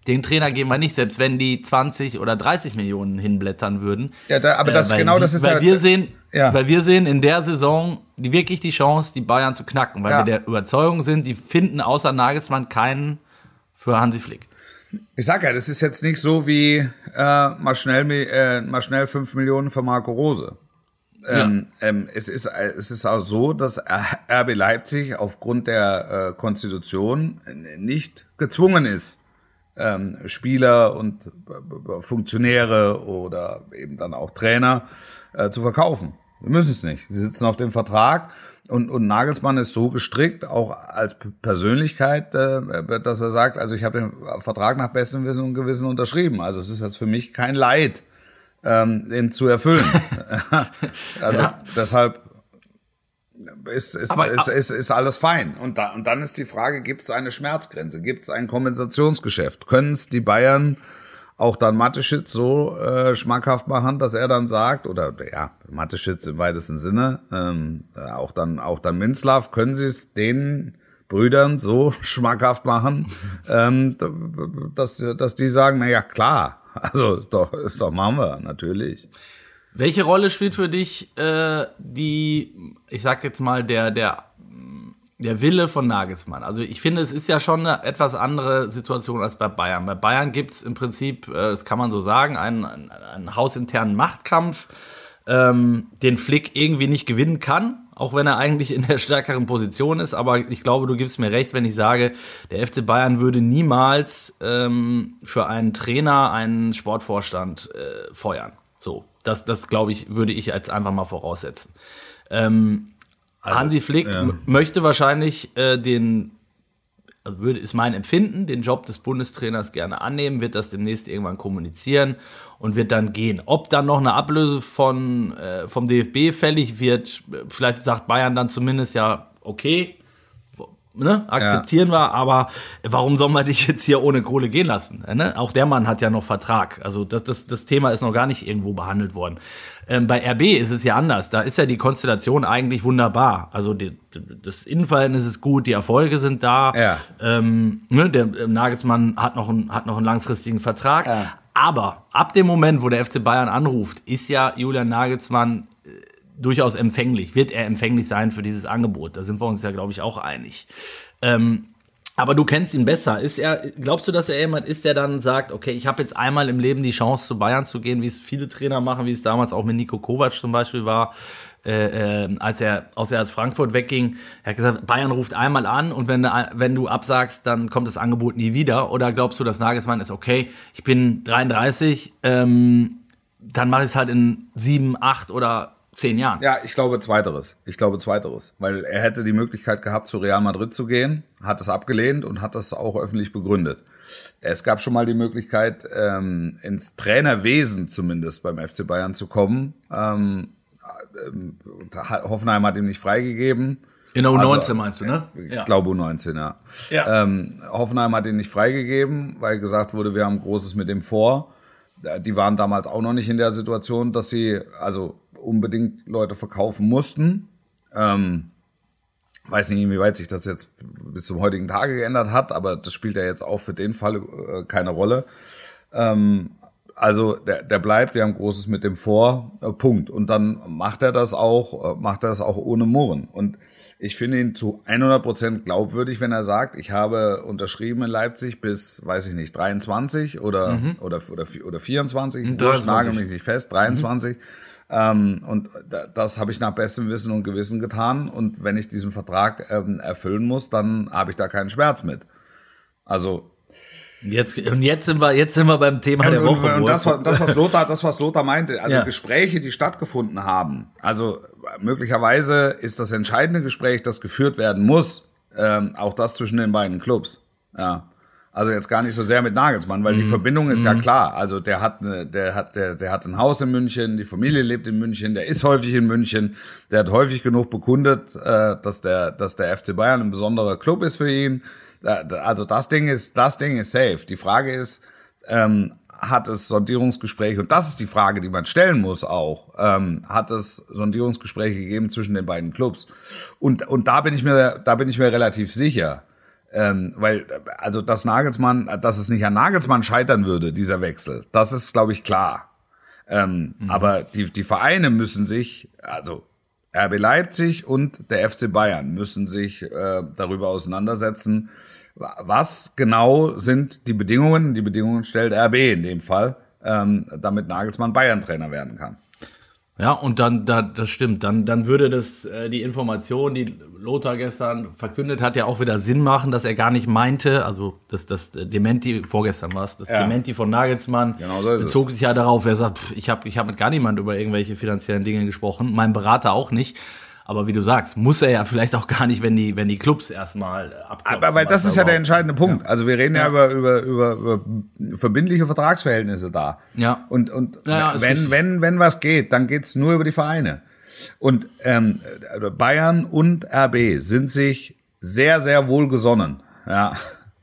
den Trainer geben wir nicht, selbst wenn die 20 oder 30 Millionen hinblättern würden. Ja, da, aber das äh, genau das ist weil der, wir sehen, ja. weil wir sehen in der Saison die wirklich die Chance, die Bayern zu knacken, weil ja. wir der Überzeugung sind, die finden außer Nagelsmann keinen für Hansi Flick. Ich sag ja, das ist jetzt nicht so wie äh, mal schnell äh, mal schnell 5 Millionen für Marco Rose. Ähm, ja. ähm, es, ist, es ist auch so, dass RB Leipzig aufgrund der äh, Konstitution nicht gezwungen ist, ähm, Spieler und äh, Funktionäre oder eben dann auch Trainer äh, zu verkaufen. Wir müssen es nicht. Sie sitzen auf dem Vertrag und, und Nagelsmann ist so gestrickt, auch als Persönlichkeit, äh, dass er sagt, also ich habe den Vertrag nach bestem Wissen und Gewissen unterschrieben. Also es ist jetzt für mich kein Leid, ähm, den zu erfüllen. *laughs* also ja. deshalb ist, ist, Aber, ist, ist, ist alles fein. Und, da, und dann ist die Frage, gibt es eine Schmerzgrenze? Gibt es ein Kompensationsgeschäft? Können es die Bayern auch dann Mateschitz so äh, schmackhaft machen, dass er dann sagt, oder ja, Mateschitz im weitesten Sinne, ähm, auch dann auch dann Minzlaff, können sie es den Brüdern so *laughs* schmackhaft machen, ähm, dass, dass die sagen, na ja, klar, also ist doch, ist doch machen wir, natürlich. Welche Rolle spielt für dich äh, die, ich sag jetzt mal, der, der, der Wille von Nagelsmann? Also ich finde, es ist ja schon eine etwas andere Situation als bei Bayern. Bei Bayern gibt es im Prinzip, äh, das kann man so sagen, einen, einen, einen hausinternen Machtkampf, ähm, den Flick irgendwie nicht gewinnen kann, auch wenn er eigentlich in der stärkeren Position ist. Aber ich glaube, du gibst mir recht, wenn ich sage, der FC Bayern würde niemals ähm, für einen Trainer einen Sportvorstand äh, feuern. So, das, das glaube ich, würde ich jetzt einfach mal voraussetzen. Ähm, Also, Hansi Flick ja. möchte wahrscheinlich äh, den, also würde, ist mein Empfinden, den Job des Bundestrainers gerne annehmen, wird das demnächst irgendwann kommunizieren und wird dann gehen. Ob dann noch eine Ablöse von, äh, vom DFB fällig wird, vielleicht sagt Bayern dann zumindest ja, okay, ne, akzeptieren ja. wir, aber warum soll man dich jetzt hier ohne Kohle gehen lassen? Ne? Auch der Mann hat ja noch Vertrag. Also das, das, das Thema ist noch gar nicht irgendwo behandelt worden. Ähm, bei RB ist es ja anders. Da ist ja die Konstellation eigentlich wunderbar. Also die, das Innenverhältnis ist gut, die Erfolge sind da. Ja. Ähm, ne, der äh, Nagelsmann hat noch, einen, hat noch einen langfristigen Vertrag. Ja. Aber ab dem Moment, wo der FC Bayern anruft, ist ja Julian Nagelsmann durchaus empfänglich, wird er empfänglich sein für dieses Angebot. Da sind wir uns ja, glaube ich, auch einig. Ähm, aber du kennst ihn besser. Ist er, glaubst du, dass er jemand ist, der dann sagt, okay, ich habe jetzt einmal im Leben die Chance, zu Bayern zu gehen, wie es viele Trainer machen, wie es damals auch mit Nico Kovac zum Beispiel war, äh, äh, als er aus als Frankfurt wegging. Er hat gesagt, Bayern ruft einmal an und wenn, wenn du absagst, dann kommt das Angebot nie wieder. Oder glaubst du, dass Nagelsmann ist, okay, ich bin 33, ähm, dann mache ich es halt in sieben, acht oder zehn Jahren. Ja, ich glaube zweiteres. Ich glaube zweiteres. Weil er hätte die Möglichkeit gehabt, zu Real Madrid zu gehen, hat es abgelehnt und hat das auch öffentlich begründet. Es gab schon mal die Möglichkeit, ähm, ins Trainerwesen zumindest beim FC Bayern zu kommen. Ähm, äh, Hoffenheim hat ihm nicht freigegeben. In der U19 also, meinst du, ne? Ich ja. glaube U19, ja. ja. Ähm, Hoffenheim hat ihn nicht freigegeben, weil gesagt wurde, wir haben Großes mit dem vor. Die waren damals auch noch nicht in der Situation, dass sie, also unbedingt Leute verkaufen mussten. Ähm, weiß nicht, inwieweit sich das jetzt bis zum heutigen Tage geändert hat, aber das spielt ja jetzt auch für den Fall äh, keine Rolle. Ähm, also der, der bleibt, wir haben Großes mit dem vor, äh, Punkt. Und dann macht er das auch, äh, macht er das auch ohne Murren. Und ich finde ihn zu 100 Prozent glaubwürdig, wenn er sagt, ich habe unterschrieben in Leipzig bis, weiß ich nicht, 23 oder, mhm. oder, oder, oder 24. 23. Ich nagel mich nicht fest, 23. Mhm. Ähm, und das habe ich nach bestem Wissen und Gewissen getan. Und wenn ich diesen Vertrag ähm, erfüllen muss, dann habe ich da keinen Schmerz mit. Also Jetzt, und jetzt sind wir, jetzt sind wir beim Thema der Woche. Und, und das, das, was Lothar, das, was Lothar meinte, also ja. Gespräche, die stattgefunden haben. Also möglicherweise ist das entscheidende Gespräch, das geführt werden muss, ähm, auch das zwischen den beiden Clubs. Ja. Also jetzt gar nicht so sehr mit Nagelsmann, weil mhm. die Verbindung ist mhm. ja klar. Also der hat, eine, der hat, der, der hat ein Haus in München, die Familie lebt in München, der ist häufig in München, der hat häufig genug bekundet, äh, dass der, dass der FC Bayern ein besonderer Club ist für ihn. Also das Ding ist, das Ding ist safe. Die Frage ist, ähm, hat es Sondierungsgespräche, und das ist die Frage, die man stellen muss auch, ähm, hat es Sondierungsgespräche gegeben zwischen den beiden Clubs? Und, und da bin ich mir, da bin ich mir relativ sicher. Ähm, weil, also, dass Nagelsmann, dass es nicht an Nagelsmann scheitern würde, dieser Wechsel, das ist, glaube ich, klar. Ähm, mhm. Aber die, die Vereine müssen sich, also RB Leipzig und der FC Bayern müssen sich äh, darüber auseinandersetzen, was genau sind die Bedingungen, die Bedingungen stellt RB in dem Fall, ähm, damit Nagelsmann Bayern-Trainer werden kann. Ja, und dann, da, das stimmt, dann, dann würde das, äh, die Information, die Lothar gestern verkündet hat, ja auch wieder Sinn machen, dass er gar nicht meinte, also das, das Dementi, vorgestern war es, das ja. Dementi von Nagelsmann genau so bezog es. sich ja darauf, er sagt, pff, ich habe ich hab mit gar niemand über irgendwelche finanziellen Dinge gesprochen, mein Berater auch nicht. Aber wie du sagst, muss er ja vielleicht auch gar nicht, wenn die, wenn die Clubs erstmal abklopfen. Aber weil das ist ja der entscheidende Punkt. Ja. Also wir reden ja, ja über, über, über, über verbindliche Vertragsverhältnisse da. Ja. Und, und ja, wenn, wenn, wenn was geht, dann geht's nur über die Vereine. Und ähm, Bayern und RB sind sich sehr, sehr wohlgesonnen. Ja.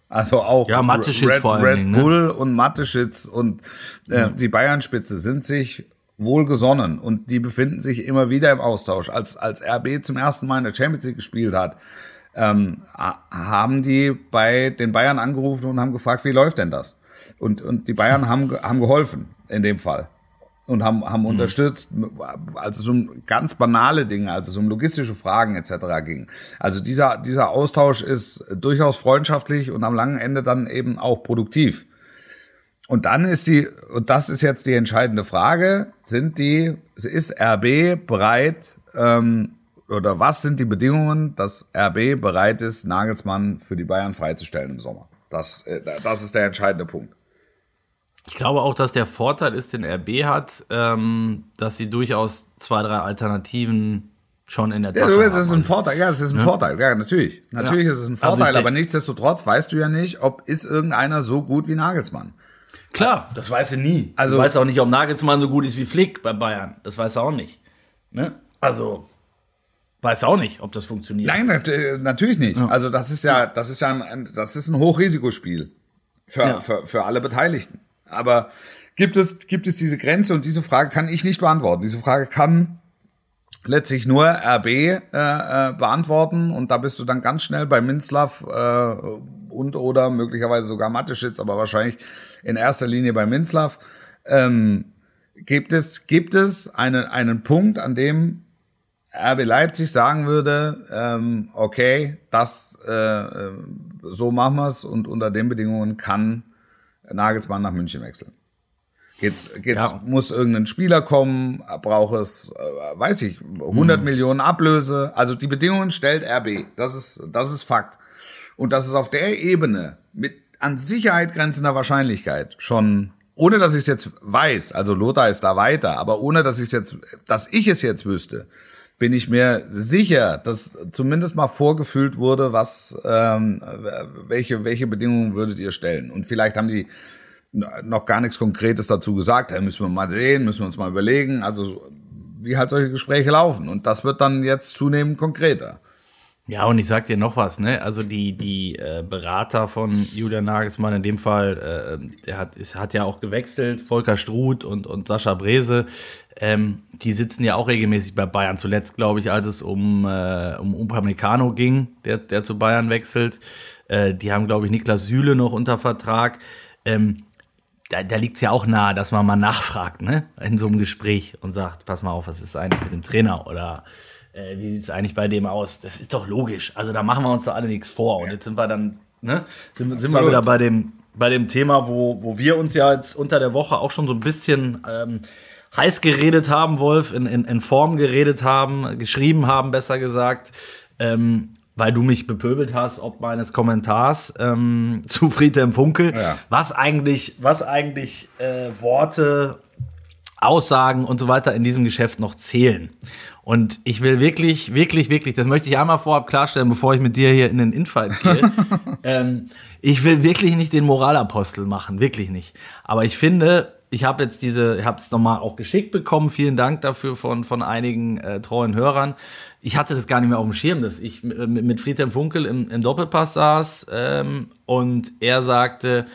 Also auch ja, Red, Red Dingen, ne? Bull ne? und Mateschitz und äh, die Bayern-Spitze sind sich wohlgesonnen und die befinden sich immer wieder im Austausch. Als, als RB zum ersten Mal in der Champions League gespielt hat, ähm, haben die bei den Bayern angerufen und haben gefragt, wie läuft denn das? Und, und die Bayern haben, haben geholfen in dem Fall und haben, haben mhm. unterstützt, als es um ganz banale Dinge, als es um logistische Fragen etc. ging. Also dieser, dieser Austausch ist durchaus freundschaftlich und am langen Ende dann eben auch produktiv. Und dann ist die, und das ist jetzt die entscheidende Frage, sind die, ist RB bereit, ähm, oder was sind die Bedingungen, dass RB bereit ist, Nagelsmann für die Bayern freizustellen im Sommer? Das, äh, das ist der entscheidende Punkt. Ich glaube auch, dass der Vorteil ist, den RB hat, ähm, dass sie durchaus zwei, drei Alternativen schon in der Ja, Tasche das ist haben. ein Vorteil, ja, das ist ein Vorteil, ja, natürlich. Natürlich Ja. ist es ein Also Vorteil, denk- aber nichtsdestotrotz weißt du ja nicht, ob ist irgendeiner so gut wie Nagelsmann. Klar, das weißt du nie. Also- du weißt auch nicht, ob Nagelsmann so gut ist wie Flick bei Bayern. Das weißt du auch nicht. Ne? Also, weißt du auch nicht, ob das funktioniert. Nein, nat äh, natürlich nicht. Also das ist ja, das ist ja ein- ein, das ist ein Hochrisikospiel für, Ja. für, für alle Beteiligten. Aber gibt es, gibt es diese Grenze und diese Frage kann ich nicht beantworten. Diese Frage kann letztlich nur RB äh, äh, beantworten und da bist du dann ganz schnell bei Minzlaff äh, und oder möglicherweise sogar Mateschitz, aber wahrscheinlich in erster Linie bei Minzlaff. Ähm, gibt es, gibt es einen, einen Punkt, an dem RB Leipzig sagen würde, ähm, okay, das äh, äh, so machen wir's und unter den Bedingungen kann Nagelsmann nach München wechseln. Geht's, geht's, Ja. muss irgendein Spieler kommen, braucht es, äh, weiß ich, 100 Mhm. Millionen Ablöse. Also die Bedingungen stellt RB. Das ist, das ist Fakt. Und das ist auf der Ebene mit an Sicherheit grenzender Wahrscheinlichkeit schon, ohne dass ich es jetzt weiß, also Lothar ist da weiter, aber ohne dass ich es jetzt, dass ich es jetzt wüsste, bin ich mir sicher, dass zumindest mal vorgefühlt wurde, was, ähm, welche, welche Bedingungen würdet ihr stellen? Und vielleicht haben die noch gar nichts Konkretes dazu gesagt. Da müssen wir mal sehen, müssen wir uns mal überlegen. Also so, wie halt solche Gespräche laufen. Und das wird dann jetzt zunehmend konkreter. Ja, und ich sag dir noch was, ne? Also die, die äh, Berater von Julian Nagelsmann, in dem Fall, äh, der hat, ist, hat ja auch gewechselt, Volker Struth und, und Sascha Brese, ähm, die sitzen ja auch regelmäßig bei Bayern. Zuletzt, glaube ich, als es um, äh, um Upamecano ging, der, der zu Bayern wechselt. Äh, die haben, glaube ich, Niklas Süle noch unter Vertrag. Ähm, da, da liegt es ja auch nahe, dass man mal nachfragt, ne? In so einem Gespräch und sagt, pass mal auf, was ist eigentlich mit dem Trainer? Oder äh, wie sieht es eigentlich bei dem aus? Das ist doch logisch. Also da machen wir uns doch alle nichts vor. Und jetzt sind wir dann, ne? Sind, sind wir wieder bei dem, bei dem Thema, wo, wo wir uns ja jetzt unter der Woche auch schon so ein bisschen ähm, heiß geredet haben, Wolf, in, in, in Form geredet haben, geschrieben haben, besser gesagt. Ähm, weil du mich bepöbelt hast, ob meines Kommentars ähm, *laughs* zu Friedhelm Funkel, Ja. was eigentlich, was eigentlich äh, Worte, Aussagen und so weiter in diesem Geschäft noch zählen. Und ich will wirklich, wirklich, wirklich, das möchte ich einmal vorab klarstellen, bevor ich mit dir hier in den Infight gehe. *laughs* ähm, ich will wirklich nicht den Moralapostel machen, wirklich nicht. Aber ich finde, ich habe jetzt diese, ich habe es nochmal auch geschickt bekommen. Vielen Dank dafür von, von einigen äh, treuen Hörern. Ich hatte das gar nicht mehr auf dem Schirm, dass ich mit, mit Friedhelm Funkel im, im Doppelpass saß ähm, und er sagte,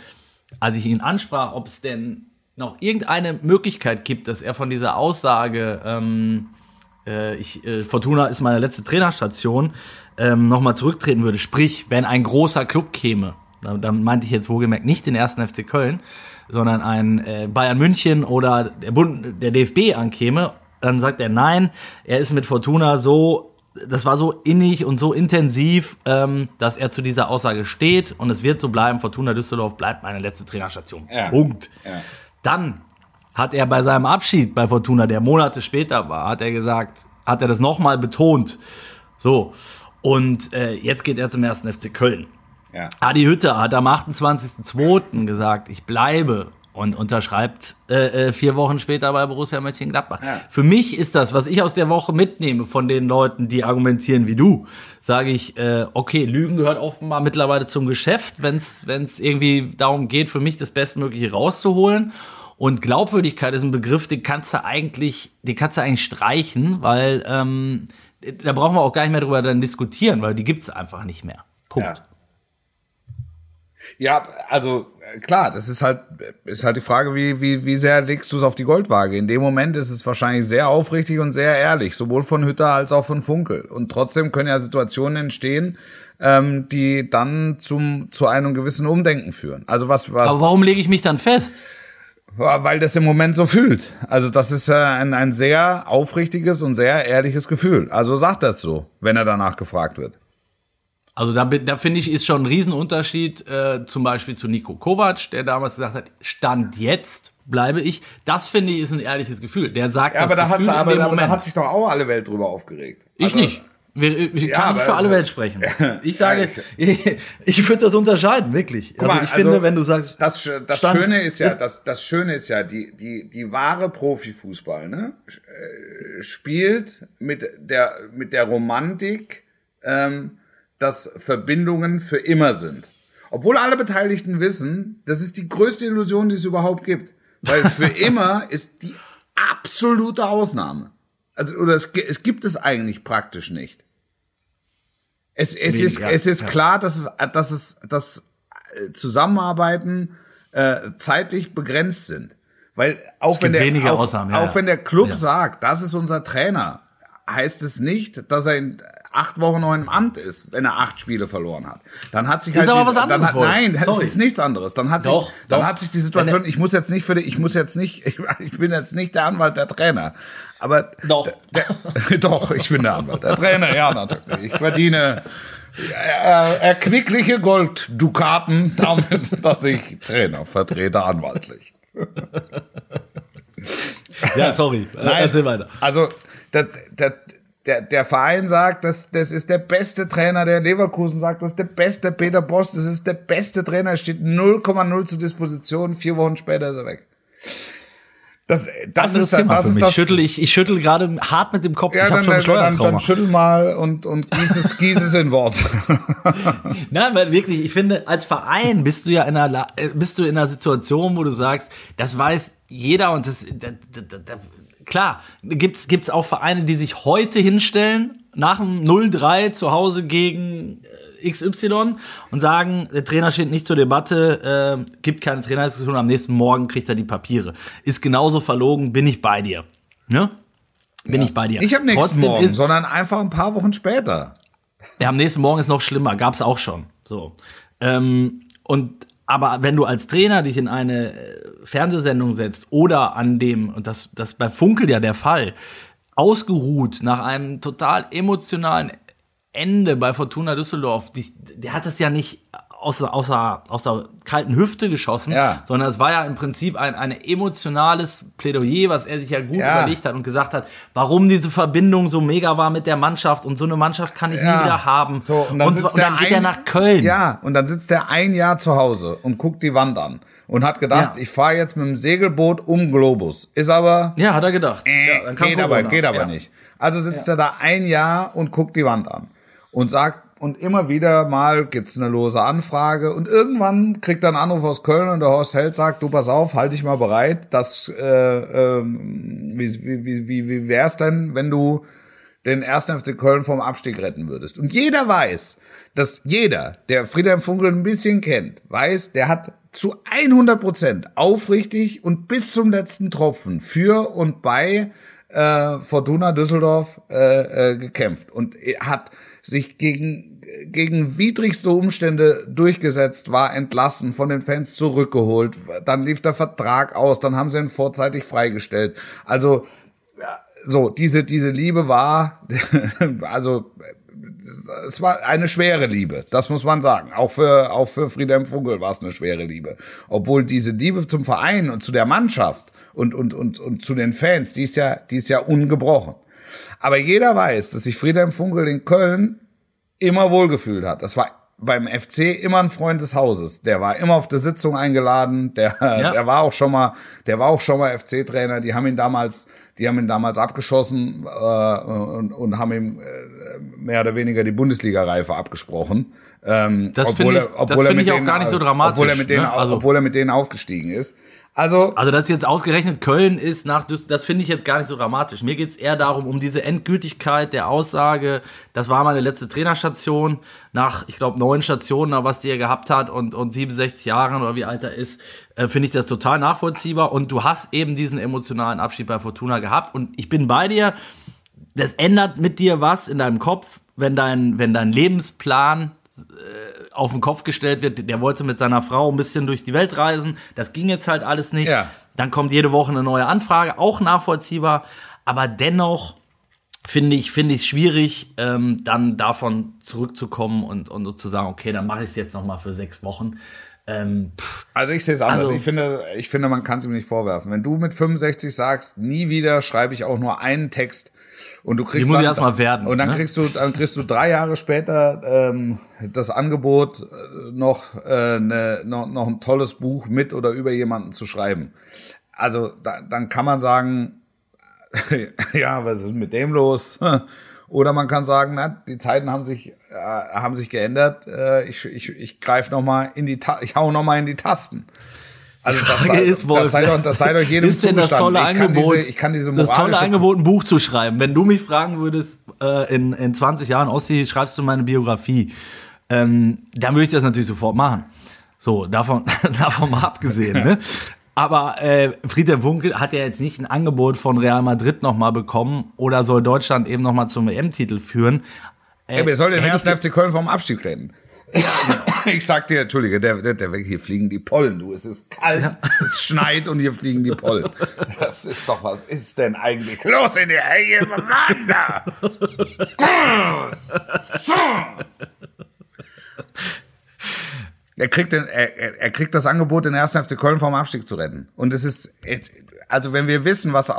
als ich ihn ansprach, ob es denn noch irgendeine Möglichkeit gibt, dass er von dieser Aussage, ähm, äh, ich, äh, Fortuna ist meine letzte Trainerstation, ähm, nochmal zurücktreten würde. Sprich, wenn ein großer Club käme, dann, dann meinte ich jetzt wohlgemerkt nicht den ersten FC Köln, sondern ein äh, Bayern München oder der, Bund, der DFB ankäme, dann sagt er nein, er ist mit Fortuna so, das war so innig und so intensiv, ähm, dass er zu dieser Aussage steht und es wird so bleiben, Fortuna Düsseldorf bleibt meine letzte Trainerstation. Ja. Punkt. Ja. Dann hat er bei seinem Abschied bei Fortuna, der Monate später war, hat er gesagt, hat er das nochmal betont. So. Und äh, jetzt geht er zum ersten FC Köln. Ja. Adi Hütter hat am 28.02. gesagt, ich bleibe und unterschreibt äh, äh, vier Wochen später bei Borussia Mönchengladbach. Ja. Für mich ist das, was ich aus der Woche mitnehme von den Leuten, die argumentieren wie du, sage ich, äh, okay, Lügen gehört offenbar mittlerweile zum Geschäft, wenn es irgendwie darum geht, für mich das Bestmögliche rauszuholen. Und Glaubwürdigkeit ist ein Begriff, den kannst du eigentlich, den kannst du eigentlich streichen, weil ähm, da brauchen wir auch gar nicht mehr drüber dann diskutieren, weil die gibt's einfach nicht mehr. Punkt. Ja. Ja, also äh, klar, das ist halt, ist halt die Frage, wie, wie, wie sehr legst du es auf die Goldwaage? In dem Moment ist es wahrscheinlich sehr aufrichtig und sehr ehrlich, sowohl von Hütter als auch von Funkel. Und trotzdem können ja Situationen entstehen, ähm, die dann zum, zu einem gewissen Umdenken führen. Also was, was Aber warum lege ich mich dann fest? Weil das im Moment so fühlt. Also das ist äh, ein, ein sehr aufrichtiges und sehr ehrliches Gefühl. Also sagt das so, wenn er danach gefragt wird. Also da, da finde ich, ist schon ein Riesenunterschied äh, zum Beispiel zu Nico Kovac, der damals gesagt hat, Stand jetzt bleibe ich. Das finde ich ist ein ehrliches Gefühl. Der sagt Ja, das aber da, hat's, Gefühl in aber, dem aber da Moment. hat sich doch auch alle Welt drüber aufgeregt. ich Also, nicht. Wir, ich Ja, kann nicht für alle also- Welt sprechen. *laughs* Ich sage, *laughs* ich, würde das unterscheiden, wirklich. Also mal, ich finde, also wenn du sagst, Das, das Stand- Schöne ist ja, das, das Schöne ist ja, die, die, die wahre Profifußball, ne, äh, spielt mit der, mit der Romantik, ähm, dass Verbindungen für immer sind. Obwohl alle Beteiligten wissen, das ist die größte Illusion, die es überhaupt gibt. Weil für *laughs* immer ist die absolute Ausnahme. Also, oder es, es gibt es eigentlich praktisch nicht. Es, es, Nee, ist, ja, es ist ja. klar, dass es, dass es, dass äh, Zusammenarbeiten äh, zeitlich begrenzt sind. Weil auch wenn der, auch, Ausnahmen, ja, auch wenn der Club sagt, das ist unser Trainer, heißt es nicht, dass er in acht Wochen noch im Amt ist, wenn er acht Spiele verloren hat. Dann hat sich Ist halt aber die, was anderes, dann hat, nein, das Sorry. ist nichts anderes. Dann hat Doch, sich, dann doch. hat sich die Situation. Ich muss jetzt nicht für die, ich muss jetzt nicht, *laughs* ich, ich bin jetzt nicht der Anwalt der Trainer, aber Doch. der, *laughs* doch, ich bin der Anwalt der Trainer, ja natürlich. Ich verdiene äh, erquickliche Golddukaten damit, *laughs* dass ich Trainer vertrete anwaltlich. ja, sorry, äh, erzähl weiter. Also, das, das, der, der Verein sagt, das, das ist der beste Trainer, der Leverkusen sagt, das ist der beste Peter Bosch, das ist der beste Trainer, er steht 0,0 zur Disposition, vier Wochen später ist er weg. Das, das Anderes ist Thema das für ist mich. das, Ich schüttel, ich, ich schüttel gerade hart mit dem Kopf. ja, ich dann, schon dann, dann, dann schüttel mal und, und gieß es, gieß es in Worte. *laughs* Nein, weil wirklich, ich finde, als Verein bist du ja in einer, äh, bist du in einer Situation, wo du sagst, das weiß jeder und das, da, da, da, da, klar, gibt's, gibt's auch Vereine, die sich heute hinstellen, nach dem 0-3 zu Hause gegen äh, XY und sagen, der Trainer steht nicht zur Debatte, äh, gibt keine Trainerdiskussion, am nächsten Morgen kriegt er die Papiere. Ist genauso verlogen, bin ich bei dir. Ne? Bin ich bei dir. Nicht am nächsten Trotzdem Morgen, ist, sondern einfach ein paar Wochen später. ja, am nächsten Morgen ist noch schlimmer, gab's auch schon. So. Ähm, und aber wenn du als Trainer dich in eine äh, Fernsehsendung setzt oder an dem, und das, das bei Funkel ja der Fall, ausgeruht nach einem total emotionalen Ende bei Fortuna Düsseldorf, die, der hat das ja nicht außer, außer, außer kalten Hüfte geschossen, Ja. sondern es war ja im Prinzip ein, ein emotionales Plädoyer, was er sich ja gut Ja. überlegt hat und gesagt hat, warum diese Verbindung so mega war mit der Mannschaft und so eine Mannschaft kann ich nie Ja. wieder haben. So, und dann, sitzt und dann der geht ein, er nach Köln. Ja, und dann sitzt er ein Jahr zu Hause und guckt die Wand an und hat gedacht, ich fahre jetzt mit dem Segelboot um Globus. Ist aber Ja, hat er gedacht. kam geht aber, geht aber nicht. Also sitzt er da ein Jahr und guckt die Wand an und sagt, und immer wieder mal gibt's eine lose Anfrage und irgendwann kriegt er einen Anruf aus Köln und der Horst Held sagt, du pass auf, halt dich mal bereit, das, äh, ähm, wie, wie, wie, wie, wär's denn, wenn du den 1. FC Köln vom Abstieg retten würdest. Und jeder weiß, dass jeder, der Friedhelm Funkel ein bisschen kennt, weiß, der hat zu 100 Prozent aufrichtig und bis zum letzten Tropfen für und bei äh, Fortuna Düsseldorf äh, äh, gekämpft und hat sich gegen, gegen widrigste Umstände durchgesetzt, war entlassen, von den Fans zurückgeholt, dann lief der Vertrag aus, dann haben sie ihn vorzeitig freigestellt. Also so, diese, diese Liebe war, *laughs* also es war eine schwere Liebe, das muss man sagen. Auch für, auch für Friedhelm Funkel war es eine schwere Liebe. Obwohl diese Liebe zum Verein und zu der Mannschaft und, und, und, und zu den Fans, die ist ja, die ist ja ungebrochen. Aber jeder weiß, dass sich Friedhelm Funkel in Köln immer wohlgefühlt hat. Das war beim FC immer ein Freund des Hauses. Der war immer auf der Sitzung eingeladen. Der, Ja. *laughs* der war auch schon mal, der war auch schon mal FC-Trainer. Die haben ihn damals, die haben ihn damals abgeschossen äh, und, und haben ihm äh, mehr oder weniger die Bundesliga-Reife abgesprochen. Ähm, Das finde ich- obwohl das finde mit ich auch denen- gar nicht so dramatisch, Obwohl er mit denen, ne? Also- obwohl er mit denen aufgestiegen ist. Also Also, dass jetzt ausgerechnet Köln ist nach das finde ich jetzt gar nicht so dramatisch. Mir geht es eher darum, um diese Endgültigkeit der Aussage, das war meine letzte Trainerstation, nach, ich glaube, neun Stationen, was die er gehabt hat und, und 67 Jahren oder wie alt er ist, äh, finde ich das total nachvollziehbar. Und du hast eben diesen emotionalen Abschied bei Fortuna gehabt. Und ich bin bei dir, das ändert mit dir was in deinem Kopf, wenn dein, wenn dein Lebensplan auf den Kopf gestellt wird, der wollte mit seiner Frau ein bisschen durch die Welt reisen, das ging jetzt halt alles nicht. Ja. Dann kommt jede Woche eine neue Anfrage, auch nachvollziehbar, aber dennoch finde ich finde ich schwierig, ähm, dann davon zurückzukommen und und so zu sagen, okay, dann mache ich es jetzt noch mal für sechs Wochen. Ähm, Also ich sehe es anders. Also- ich, finde, ich finde, man kann es ihm nicht vorwerfen. Wenn du mit 65 sagst, nie wieder schreibe ich auch nur einen Text und du kriegst muss dann, ich erst mal werden, und dann ne? kriegst du dann kriegst du drei Jahre später ähm, das Angebot äh, noch, äh, ne, noch noch ein tolles Buch mit oder über jemanden zu schreiben. Also da, dann kann man sagen, *laughs* ja, was ist mit dem los? *laughs* Oder man kann sagen, na, die Zeiten haben sich, äh, haben sich geändert. Äh, ich ich, ich greife noch mal in die, Ta ich hau noch mal in die Tasten. Also das, Frage sei, ist, Wolf, das sei doch, das sei doch jedem ist denn das tolle ich Angebot, diese, ich kann diese das tolle Angebot, ein Buch zu schreiben. Wenn du mich fragen würdest, äh, in, in 20 Jahren, Ossi, schreibst du meine Biografie, ähm, dann würde ich das natürlich sofort machen. So, davon, *laughs* davon mal abgesehen. Ne? Aber äh, Friedhelm Funkel hat ja jetzt nicht ein Angebot von Real Madrid nochmal bekommen oder soll Deutschland eben nochmal zum EM-Titel führen. Äh, Ja, wir sollen den ersten FC Köln vom Abstieg reden. *laughs* Ich sag dir, Entschuldige, der, der, der, hier fliegen die Pollen, du. Es ist kalt, *laughs* es schneit und hier fliegen die Pollen. Das ist doch, was ist denn eigentlich los in der Haie Mann da? Er kriegt, den, er, er- kriegt das Angebot, den ersten FC Köln vom Abstieg zu retten. Und es ist, also wenn wir wissen, was,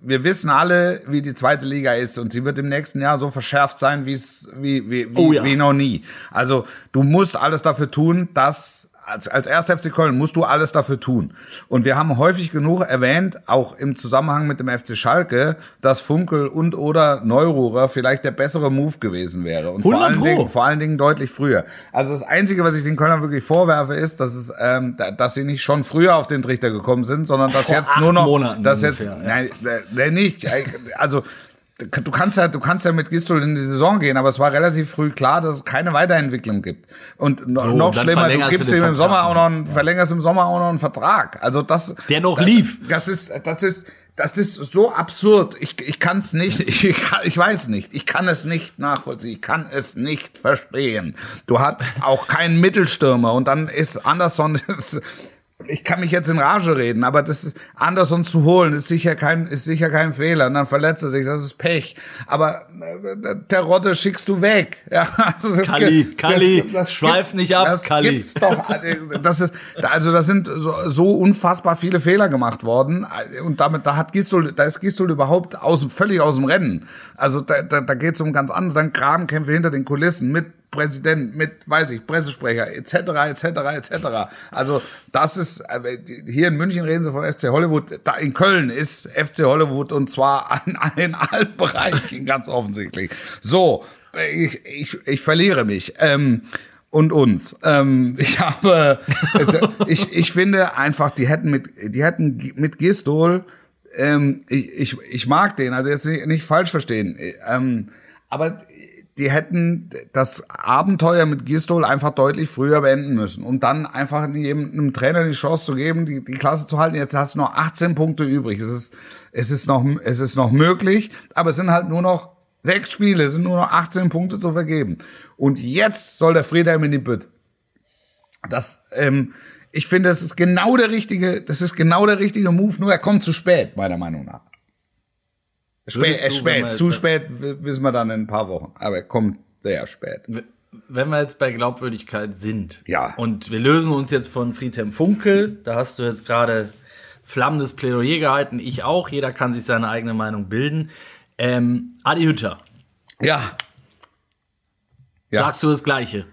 wir wissen alle, wie die zweite Liga ist und sie wird im nächsten Jahr so verschärft sein, wie es, wie, wie, wie, Oh ja. wie noch nie. Also du musst alles dafür tun, dass als, als erster FC Köln musst du alles dafür tun. Und wir haben häufig genug erwähnt, auch im Zusammenhang mit dem FC Schalke, dass Funkel und oder Neururer vielleicht der bessere Move gewesen wäre. Und vor 100 allen. Dingen, vor allen Dingen deutlich früher. Also das Einzige, was ich den Kölnern wirklich vorwerfe, ist, dass es, ähm, da- dass sie nicht schon früher auf den Trichter gekommen sind, sondern dass Vor jetzt nur noch, Monaten dass jetzt, ungefähr, ja. nein, äh, nicht, also du kannst ja, du kannst ja mit Gistol in die Saison gehen, aber es war relativ früh klar, dass es keine Weiterentwicklung gibt. Und So, noch dann schlimmer, du gibst du ihm im Vertrag Sommer auch noch einen, verlängerst im Sommer auch noch einen Vertrag. Also das, Der noch das, lief. Das ist, das ist, das ist so absurd. Ich, ich kann es nicht, *laughs* ich, ich weiß nicht. Ich kann es nicht nachvollziehen. Ich kann es nicht verstehen. Du hast auch keinen Mittelstürmer und dann ist Anderson, *laughs* ist, ich kann mich jetzt in Rage reden, aber das ist Anderson zu holen, ist sicher kein, ist sicher kein Fehler. Und dann verletzt er sich, das ist Pech. Aber äh, der Rotte schickst du weg. *laughs* Ja, also das Kalli, gibt- Kalli, das schweif nicht ab, das Kalli. gibt's doch. Das ist, also da sind so, so unfassbar viele Fehler gemacht worden. Und damit, da hat Gistol, da ist Gistol überhaupt aus, völlig aus dem Rennen. Also da, da, da geht's um ganz anderes, dann Grabenkämpfe hinter den Kulissen mit Präsident, mit, weiß ich, Pressesprecher, etc., etc., etc. Also das ist, äh, hier in München reden sie von FC Hollywood, da in Köln ist FC Hollywood und zwar an, in allen *laughs* Bereichen ganz offensichtlich. So, ich, ich, ich verliere mich. Ähm, und uns. Ähm, ich habe, ich, ich finde einfach, die hätten mit, die hätten mit Gistol, ähm, ich, ich, ich mag den, also jetzt nicht, nicht falsch verstehen, ähm, aber die hätten das Abenteuer mit Gistol einfach deutlich früher beenden müssen und dann einfach einem Trainer die Chance zu geben, die, die Klasse zu halten. Jetzt hast du noch 18 Punkte übrig. Es ist, es ist noch, es ist noch möglich, aber es sind halt nur noch sechs Spiele, es sind nur noch 18 Punkte zu vergeben. Und jetzt soll der Friedhelm in die Bütt. Das, ähm, ich finde, das ist genau der richtige, das ist genau der richtige Move, nur er kommt zu spät, meiner Meinung nach. Spät, äh, du, wenn spät, zu spät wissen wir dann in ein paar Wochen, aber er kommt sehr spät. Wenn wir jetzt bei Glaubwürdigkeit sind Ja. und wir lösen uns jetzt von Friedhelm Funkel, da hast du jetzt gerade flammendes Plädoyer gehalten, ich auch, jeder kann sich seine eigene Meinung bilden. Ähm, Adi Hütter, Ja. Ja. sagst du das Gleiche?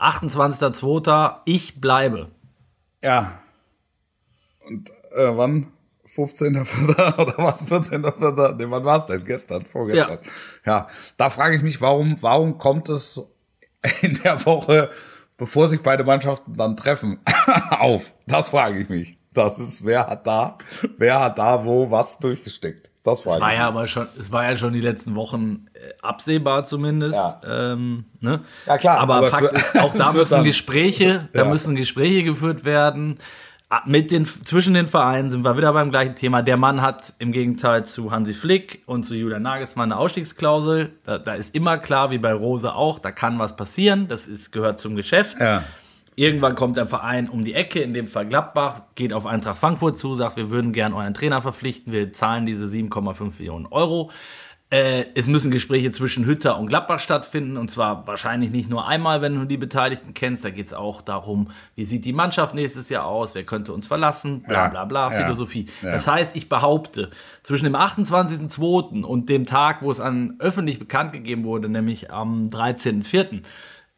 28.02. Ich bleibe. Ja. Und äh, wann? 15.04. *laughs* oder was? 14.04. Nee, wann war es denn? Gestern, vorgestern. Ja. Da frage ich mich, warum, warum kommt es in der Woche, bevor sich beide Mannschaften dann treffen, *laughs* auf? Das frage ich mich. Das ist, wer hat da, wer hat da wo was durchgesteckt? Das frage Es war ja aber schon, es war ja schon die letzten Wochen äh, absehbar zumindest. Ja. Ähm, ne? Ja, klar, Aber, aber Fakt wird- ist, auch *laughs* da müssen Gespräche, da Ja. müssen Gespräche geführt werden. Ah, Mit den, zwischen den Vereinen sind wir wieder beim gleichen Thema. Der Mann hat im Gegenteil zu Hansi Flick und zu Julian Nagelsmann eine Ausstiegsklausel. Da, da ist immer klar, wie bei Rose auch, da kann was passieren. Das ist, gehört zum Geschäft. Ja. Irgendwann kommt der Verein um die Ecke, in dem Fall Gladbach, geht auf Eintracht Frankfurt zu, sagt, wir würden gern euren Trainer verpflichten, wir zahlen diese 7,5 Millionen Euro. Äh, es müssen Gespräche zwischen Hütter und Gladbach stattfinden und zwar wahrscheinlich nicht nur einmal, wenn du die Beteiligten kennst. Da geht es auch darum, wie sieht die Mannschaft nächstes Jahr aus, wer könnte uns verlassen, bla bla bla, Ja. Philosophie. Ja. Das heißt, ich behaupte, zwischen dem 28.02. und dem Tag, wo es an öffentlich bekannt gegeben wurde, nämlich am 13.04.,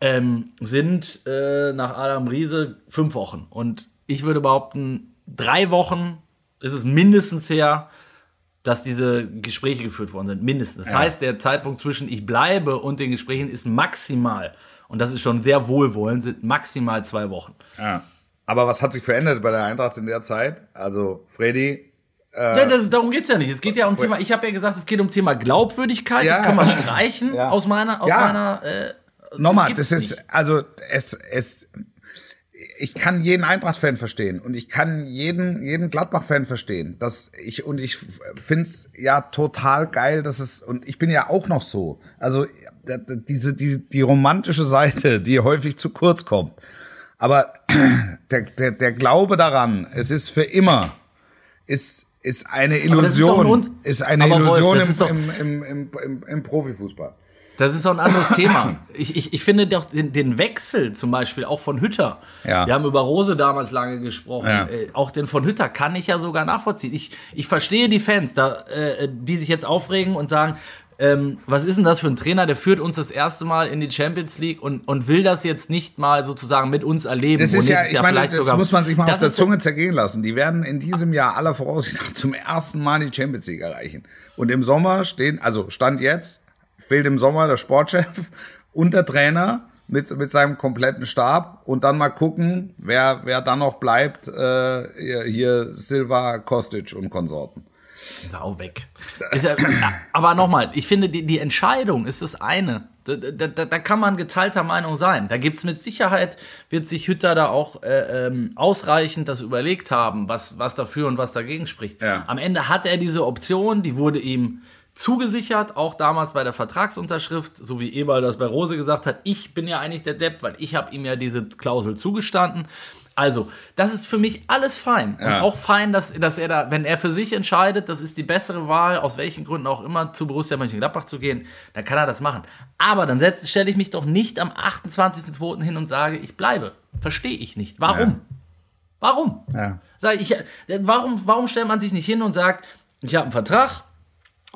ähm, sind äh, nach Adam Riese fünf Wochen. Und ich würde behaupten, drei Wochen ist es mindestens her, dass diese Gespräche geführt worden sind. Mindestens. Das heißt, der Zeitpunkt zwischen ich bleibe und den Gesprächen ist maximal, und das ist schon sehr wohlwollend, sind maximal zwei Wochen. Ja. Aber was hat sich verändert bei der Eintracht in der Zeit? Also, Freddy, Ja, das, darum geht es ja nicht. Es geht ja um Thema, ich habe ja gesagt, es geht um Thema Glaubwürdigkeit. Ja. Das können wir streichen Ja. aus meiner, aus Ja. meiner äh, nochmal, das ist, nicht. also, es, es, ich kann jeden Eintracht-Fan verstehen und ich kann jeden, jeden Gladbach-Fan verstehen. Dass ich, und ich finde es ja total geil, dass es, und ich bin ja auch noch so. Also, diese, die, die romantische Seite, die häufig zu kurz kommt. Aber *clears throat* der, der, der Glaube daran, es ist für immer, ist, ist eine ist Illusion. Un- ist eine Aber Wolf, Illusion das im, ist doch- im, im, im, im, im Profifußball. Das ist doch ein anderes *laughs* Thema. Ich, ich, ich finde doch den, den Wechsel zum Beispiel auch von Hütter. Ja. Wir haben über Rose damals lange gesprochen. Ja. Äh, auch den von Hütter kann ich ja sogar nachvollziehen. Ich, ich verstehe die Fans, da, äh, die sich jetzt aufregen und sagen, ähm, was ist denn das für ein Trainer, der führt uns das erste Mal in die Champions League und, und will das jetzt nicht mal sozusagen mit uns erleben. Das ist ja, ich meine, das sogar- muss man sich mal auf der Zunge zergehen lassen. Die werden in diesem Jahr aller Voraussicht nach zum ersten Mal die Champions League erreichen. Und im Sommer stehen, also Stand jetzt, fehlt im Sommer der Sportchef *laughs* und der Trainer mit, mit seinem kompletten Stab und dann mal gucken, wer, wer dann noch bleibt, äh, hier, Silva, Kostic und Konsorten. Sau weg. Ja, aber nochmal, ich finde, die, die Entscheidung ist das eine. Da, da, da, kann man geteilter Meinung sein. Da gibt es mit Sicherheit, wird sich Hütter da auch äh, ähm, ausreichend das überlegt haben, was, was dafür und was dagegen spricht. Ja. Am Ende hat er diese Option, die wurde ihm zugesichert, auch damals bei der Vertragsunterschrift, so wie Eberl das bei Rose gesagt hat, ich bin ja eigentlich der Depp, weil ich habe ihm ja diese Klausel zugestanden. Also, das ist für mich alles fein. Ja. Und auch fein, dass, dass er da, wenn er für sich entscheidet, das ist die bessere Wahl, aus welchen Gründen auch immer, zu Borussia Mönchengladbach zu gehen, dann kann er das machen. Aber dann stelle ich mich doch nicht am 28.02. hin und sage, ich bleibe. Verstehe ich nicht. Warum? Ja. Warum? Ja. Sag ich, warum, warum stellt man sich nicht hin und sagt, ich habe einen Vertrag,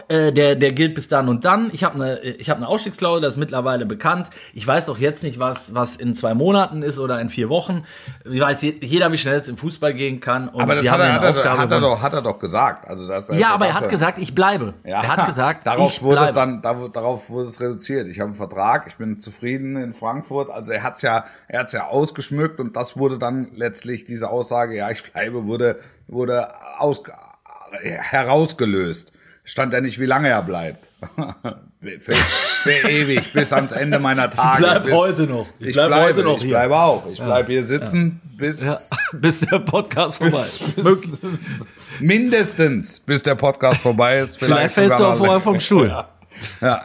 äh, der, der gilt bis dann und dann. Ich habe eine ich hab eine Ausstiegsklausel, das ist mittlerweile bekannt. Ich weiß doch jetzt nicht, was, was in zwei Monaten ist oder in vier Wochen. Ich weiß je- jeder, wie schnell es im Fußball gehen kann. Und Aber das hat er, hat, er, hat, er doch, hat er doch gesagt. Also das, Ja, aber er das- hat gesagt, ich bleibe. Ja, Er hat gesagt, *laughs* darauf ich wurde es bleibe. dann, da- darauf wurde es reduziert. Ich habe einen Vertrag, ich bin zufrieden in Frankfurt. Also er hat's ja, er hat's ja ausgeschmückt und das wurde dann letztlich diese Aussage, ja, ich bleibe, wurde, wurde aus, herausgelöst. Stand ja nicht, wie lange er bleibt. *laughs* für, für ewig, bis ans Ende meiner Tage. bleib bis, heute noch. Ich Ich, bleib bleibe, heute noch ich hier. bleibe auch. Ich bleibe hier sitzen bis *laughs* bis der Podcast vorbei. bis- mindestens, bis der Podcast vorbei ist. Vielleicht Vielleicht, fällst du auch vorher vom Stuhl. Ja, *laughs*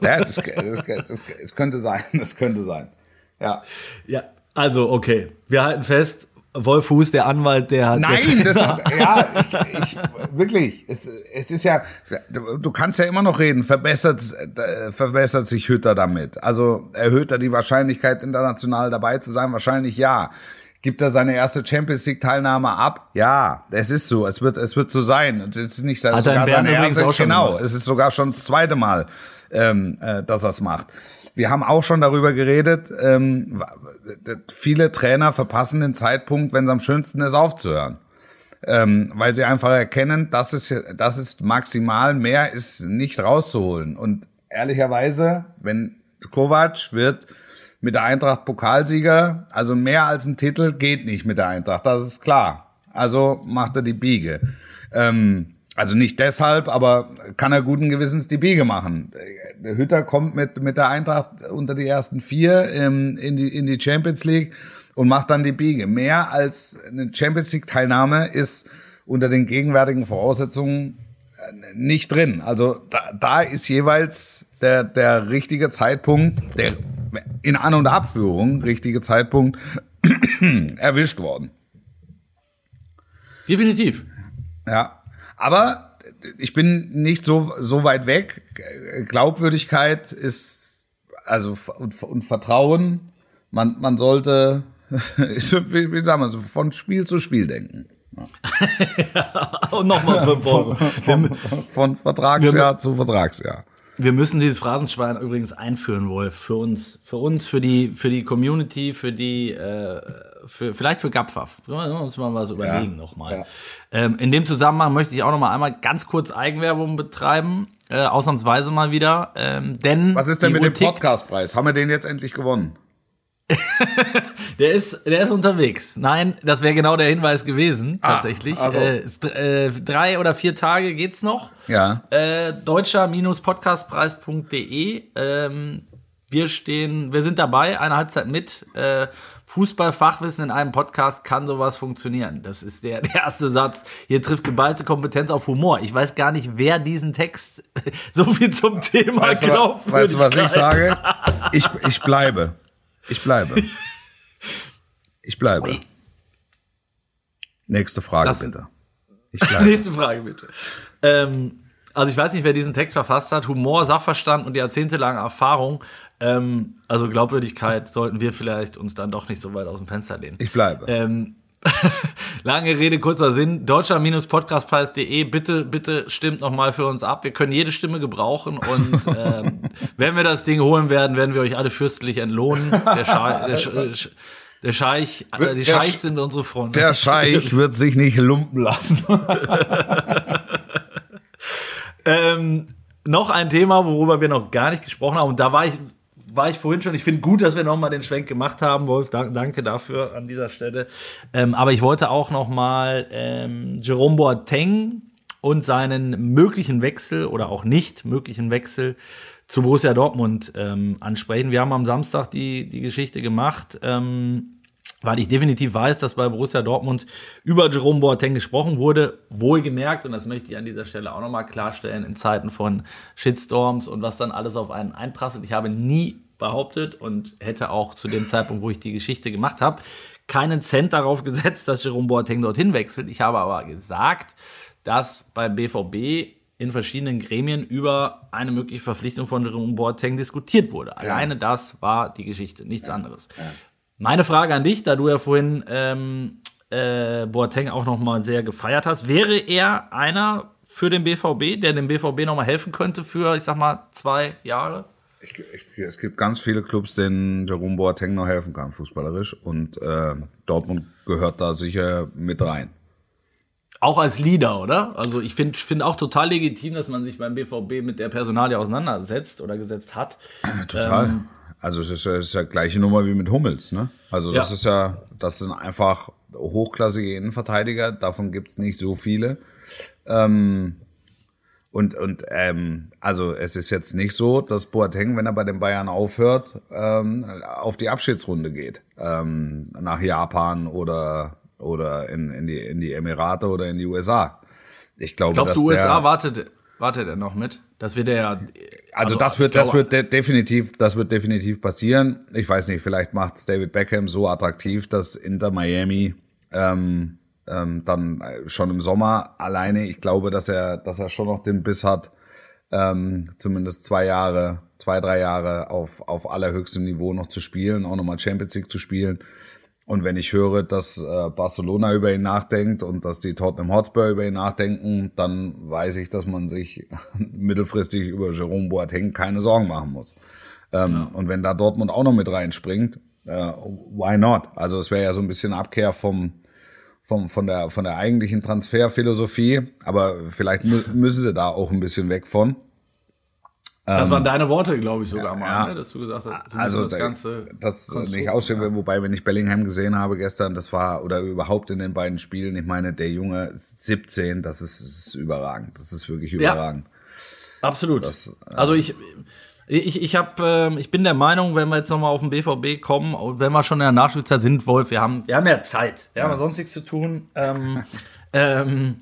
das, das, das, das könnte sein. Das könnte sein. Ja. Ja, also okay. Wir halten fest, Wolf Fuß, der Anwalt, der hat. Nein, das hat, ja, *laughs* ich, ich, wirklich, es, es ist ja, du, du kannst ja immer noch reden, verbessert, äh, verbessert sich Hütter damit. Also erhöht er die Wahrscheinlichkeit, international dabei zu sein? Wahrscheinlich ja. Gibt er seine erste Champions League Teilnahme ab? Ja, es ist so. Es wird, es wird so sein. Es ist nicht Hat sogar seine erste, auch schon genau. gemacht. Es ist sogar schon das zweite Mal, ähm, äh, dass er es macht. Wir haben auch schon darüber geredet, ähm, viele Trainer verpassen den Zeitpunkt, wenn es am schönsten ist, aufzuhören. Ähm, weil sie einfach erkennen, das ist, das ist maximal, mehr ist nicht rauszuholen. Und ehrlicherweise, wenn Kovac wird mit der Eintracht Pokalsieger, also mehr als ein Titel geht nicht mit der Eintracht, das ist klar. Also macht er die Biege. Ähm, also nicht deshalb, aber kann er guten Gewissens die Biege machen. Der Hütter kommt mit, mit der Eintracht unter die ersten vier ähm, in, die, in die Champions League und macht dann die Biege. Mehr als eine Champions League Teilnahme ist unter den gegenwärtigen Voraussetzungen äh, nicht drin. Also da, da ist jeweils der, der richtige Zeitpunkt, der in An- und Abführung richtige Zeitpunkt *coughs* erwischt worden. Definitiv. Ja, aber ich bin nicht so, so weit weg. Glaubwürdigkeit ist, also und, und Vertrauen, man, man sollte, *laughs* wie, wie sagen wir, so von Spiel zu Spiel denken. *laughs* Ja. und nochmal fünf Euro. Von, von Vertragsjahr zu Vertragsjahr. Wir müssen dieses Phrasenschwein übrigens einführen, Wolf, für uns, für uns, für die, für die Community, für die, äh, für, vielleicht für Gapfaf. Wir uns mal was überlegen ja. nochmal. Ja. Ähm, in dem Zusammenhang möchte ich auch noch mal einmal ganz kurz Eigenwerbung betreiben, äh, ausnahmsweise mal wieder. Ähm, denn was ist denn mit dem Podcastpreis? Haben wir den jetzt endlich gewonnen? *laughs* der ist, der ist unterwegs. Nein, das wäre genau der Hinweis gewesen, ah, tatsächlich. Also. äh, drei oder vier Tage geht's noch. Ja. Äh, Deutscher-podcastpreis.de. Ähm, wir stehen, wir sind dabei, eine Halbzeit mit. Äh, Fußballfachwissen in einem Podcast kann sowas funktionieren. Das ist der, der erste Satz. Hier trifft geballte Kompetenz auf Humor. Ich weiß gar nicht, wer diesen Text *laughs* so viel zum Thema weißt glaubt. Weißt du, was ich sage? *laughs* Ich, ich bleibe. Ich bleibe. Ich bleibe. Nächste Frage das, bitte. *laughs* Nächste Frage bitte. Ähm, also ich weiß nicht, wer diesen Text verfasst hat. Humor, Sachverstand und jahrzehntelange Erfahrung. Ähm, also Glaubwürdigkeit sollten wir vielleicht uns dann doch nicht so weit aus dem Fenster lehnen. Ich bleibe. Ähm, *laughs* Lange Rede, kurzer Sinn. Deutscher-podcastpreis.de, bitte, bitte stimmt nochmal für uns ab. Wir können jede Stimme gebrauchen und *laughs* ähm, wenn wir das Ding holen werden, werden wir euch alle fürstlich entlohnen. Der, Scha der, *laughs* Sch der Scheich, äh, die der Scheichs sind unsere Freunde. Der Scheich wird sich nicht lumpen lassen. ähm, noch ein Thema, worüber wir noch gar nicht gesprochen haben. Und da war ich war ich vorhin schon. Ich finde gut, dass wir nochmal den Schwenk gemacht haben, Wolf. danke dafür an dieser Stelle. Ähm, aber ich wollte auch nochmal ähm, Jerome Boateng und seinen möglichen Wechsel oder auch nicht möglichen Wechsel zu Borussia Dortmund ähm, ansprechen. Wir haben am Samstag die, die Geschichte gemacht, ähm, weil ich definitiv weiß, dass bei Borussia Dortmund über Jerome Boateng gesprochen wurde. Wohlgemerkt, und das möchte ich an dieser Stelle auch nochmal klarstellen, in Zeiten von Shitstorms und was dann alles auf einen einprasselt. Ich habe nie behauptet und hätte auch zu dem Zeitpunkt, wo ich die Geschichte gemacht habe, keinen Cent darauf gesetzt, dass Jerome Boateng dorthin wechselt. Ich habe aber gesagt, dass beim BVB in verschiedenen Gremien über eine mögliche Verpflichtung von Jerome Boateng diskutiert wurde. Alleine ja. das war die Geschichte, nichts ja. anderes. Ja. Meine Frage an dich, da du ja vorhin ähm, äh, Boateng auch noch mal sehr gefeiert hast, wäre er einer für den BVB, der dem BVB noch mal helfen könnte für, ich sag mal, zwei Jahre? Ich, ich, es gibt ganz viele Clubs, denen Jerome Boateng noch helfen kann, fußballerisch. Und äh, Dortmund gehört da sicher mit rein. Auch als Leader, oder? Also ich finde find auch total legitim, dass man sich beim BVB mit der Personalie auseinandersetzt oder gesetzt hat. *clears throat* Total. Ähm, also es ist, ist ja gleiche Nummer wie mit Hummels, ne? Also das ja. ist ja, das sind einfach hochklassige Innenverteidiger, davon gibt es nicht so viele. Ähm, und, und ähm, also es ist jetzt nicht so, dass Boateng, wenn er bei den Bayern aufhört, ähm, auf die Abschiedsrunde geht. Ähm, nach Japan oder, oder in, in, die, in die Emirate oder in die USA. Ich glaube, Glaubst dass du, USA der, wartet, wartet er noch mit? Das wird er ja. Also, also das wird, das wird de definitiv, das wird definitiv passieren. Ich weiß nicht, vielleicht macht es David Beckham so attraktiv, dass Inter Miami ähm, ähm, dann äh, schon im Sommer alleine. Ich glaube, dass er, dass er schon noch den Biss hat, ähm, zumindest zwei Jahre, zwei, drei Jahre auf, auf allerhöchstem Niveau noch zu spielen, auch nochmal Champions League zu spielen. Und wenn ich höre, dass äh, Barcelona über ihn nachdenkt und dass die Tottenham Hotspur über ihn nachdenken, dann weiß ich, dass man sich *laughs* mittelfristig über Jerome Boateng keine Sorgen machen muss. Ähm, ja. Und wenn da Dortmund auch noch mit reinspringt, äh, why not? Also es wäre ja so ein bisschen Abkehr vom vom, von, der, von der eigentlichen Transferphilosophie, aber vielleicht *laughs* müssen sie da auch ein bisschen weg von. Das waren ähm, deine Worte, glaube ich, sogar mal, ja, dass du gesagt hast, also das Ganze. Das nicht aussehen will, wobei, wenn ich Bellingham gesehen habe gestern, das war, oder überhaupt in den beiden Spielen, ich meine, der Junge ist 17, das ist, ist überragend. Das ist wirklich überragend. Ja, absolut. Das, äh, also ich, ich, ich, hab, äh, ich bin der Meinung, wenn wir jetzt nochmal auf den BVB kommen, wenn wir schon in der Nachspielzeit sind, Wolf, wir haben, wir haben ja Zeit, wir ja. haben sonst nichts zu tun. Ähm, *laughs* ähm,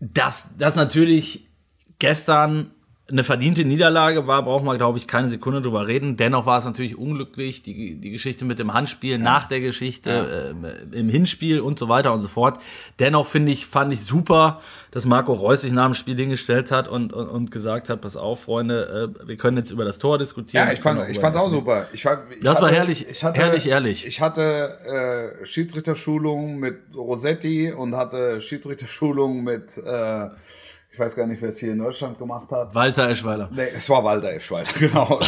dass, dass natürlich gestern eine verdiente Niederlage war, braucht man, glaube ich, keine Sekunde drüber reden. Dennoch war es natürlich unglücklich, die, die Geschichte mit dem Handspiel ja. nach der Geschichte, ja. äh, im Hinspiel und so weiter und so fort. Dennoch finde ich, fand ich super, dass Marco Reus sich nach dem Spiel hingestellt hat und, und, und gesagt hat, pass auf, Freunde, äh, wir können jetzt über das Tor diskutieren. Ja, ich fand es auch super. Ich fand, ich das hatte, war herrlich, ich hatte, herrlich ehrlich. Ich hatte äh, Schiedsrichterschulung mit Rossetti und hatte Schiedsrichterschulung mit äh, ich weiß gar nicht, wer es hier in Deutschland gemacht hat. Walter Eschweiler. Nee, es war Walter Eschweiler, *laughs* genau.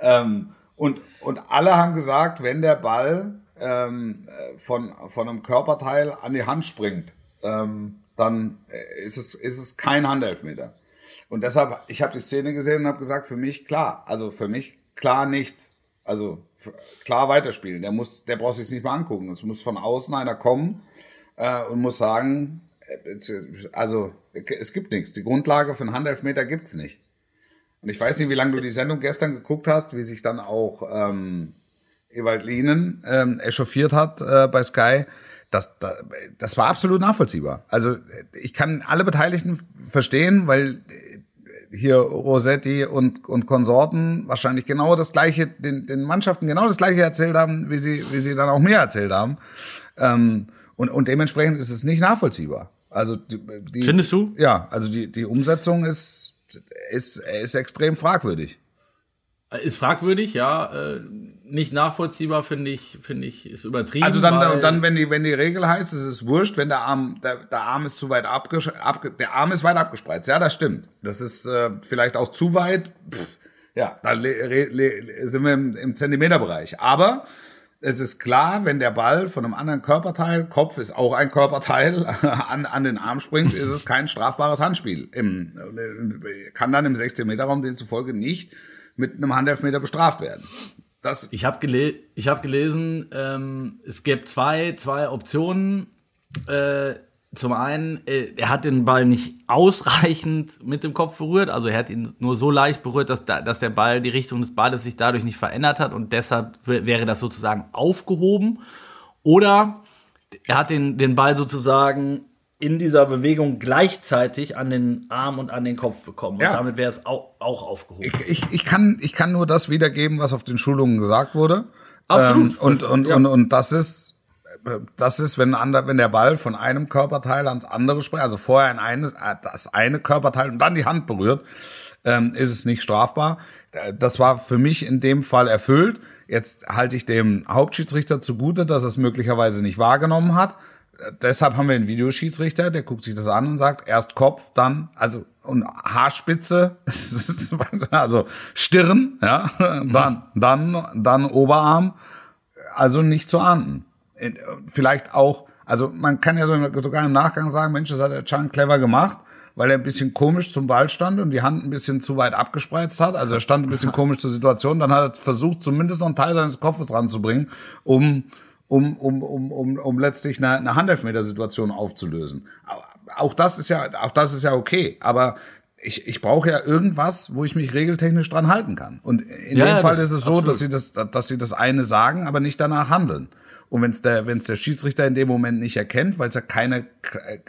ähm, und, und alle haben gesagt, wenn der Ball ähm, von, von einem Körperteil an die Hand springt, ähm, dann ist es, ist es kein Handelfmeter. Und deshalb, ich habe die Szene gesehen und habe gesagt, für mich klar, also für mich klar nichts. Also klar weiterspielen. Der muss, der braucht sich nicht mal angucken. Es muss von außen einer kommen äh, und muss sagen, also es gibt nichts. Die Grundlage für einen Handelfmeter gibt's nicht. Und ich weiß nicht, wie lange du die Sendung gestern geguckt hast, wie sich dann auch ähm, Ewald Lienen ähm, echauffiert hat äh, bei Sky. Das, das, das war absolut nachvollziehbar. Also ich kann alle Beteiligten verstehen, weil hier Rossetti und, und Konsorten wahrscheinlich genau das gleiche, den, den Mannschaften genau das gleiche erzählt haben, wie sie, wie sie dann auch mir erzählt haben. Ähm, und, und dementsprechend ist es nicht nachvollziehbar. Also die, Findest du? Ja, also die, die Umsetzung ist, ist, ist extrem fragwürdig. Ist fragwürdig, ja. Äh, nicht nachvollziehbar, finde ich, finde ich, ist übertrieben. Also dann, dann, wenn die, wenn die Regel heißt, es ist wurscht, wenn der Arm, der, der Arm ist zu weit abge, abge, der Arm ist weit abgespreizt. Ja, das stimmt. Das ist äh, vielleicht auch zu weit. Pff, ja, da sind wir im, im Zentimeterbereich. Aber es ist klar, wenn der Ball von einem anderen Körperteil, Kopf ist auch ein Körperteil, *laughs* an, an den Arm springt, ist es kein strafbares Handspiel. Im, kann dann im 16-Meter-Raum demzufolge nicht mit einem Handelfmeter bestraft werden. Das ich habe gele hab gelesen, ähm, es gibt zwei, zwei Optionen. Äh, zum einen, äh, er hat den Ball nicht ausreichend mit dem Kopf berührt, also er hat ihn nur so leicht berührt, dass, da, dass der Ball, die Richtung des Balles sich dadurch nicht verändert hat und deshalb wäre das sozusagen aufgehoben. Oder er hat den, den Ball sozusagen in dieser Bewegung gleichzeitig an den Arm und an den Kopf bekommen. Und ja. damit wäre es auch, auch aufgehoben. Ich, ich, ich, kann, ich kann nur das wiedergeben, was auf den Schulungen gesagt wurde. Absolut. Ähm, und, und, ja. und, und das ist das ist, wenn, ander, wenn der Ball von einem Körperteil ans andere springt, also vorher in eine, das eine Körperteil und dann die Hand berührt, ähm, ist es nicht strafbar. Das war für mich in dem Fall erfüllt. Jetzt halte ich dem Hauptschiedsrichter zugute, dass er es möglicherweise nicht wahrgenommen hat. Deshalb haben wir einen Videoschiedsrichter, der guckt sich das an und sagt, erst Kopf, dann, also und Haarspitze, *laughs* also Stirn, ja, *laughs* dann, dann, dann Oberarm, also nicht zu ahnden vielleicht auch, also man kann ja sogar im Nachgang sagen, Mensch, das hat der Chan clever gemacht, weil er ein bisschen komisch zum Ball stand und die Hand ein bisschen zu weit abgespreizt hat. Also er stand ein bisschen komisch zur Situation. Dann hat er versucht, zumindest noch einen Teil seines Kopfes ranzubringen, um um, um, um, um, um letztlich eine, eine Handelfmeter-Situation aufzulösen. Auch das ist ja, auch das ist ja okay. Aber ich, ich brauche ja irgendwas, wo ich mich regeltechnisch dran halten kann. Und in ja, dem Fall ist es so, absolut. dass sie das, dass sie das eine sagen, aber nicht danach handeln. Und wenn es der, wenn's der Schiedsrichter in dem Moment nicht erkennt, weil es ja keine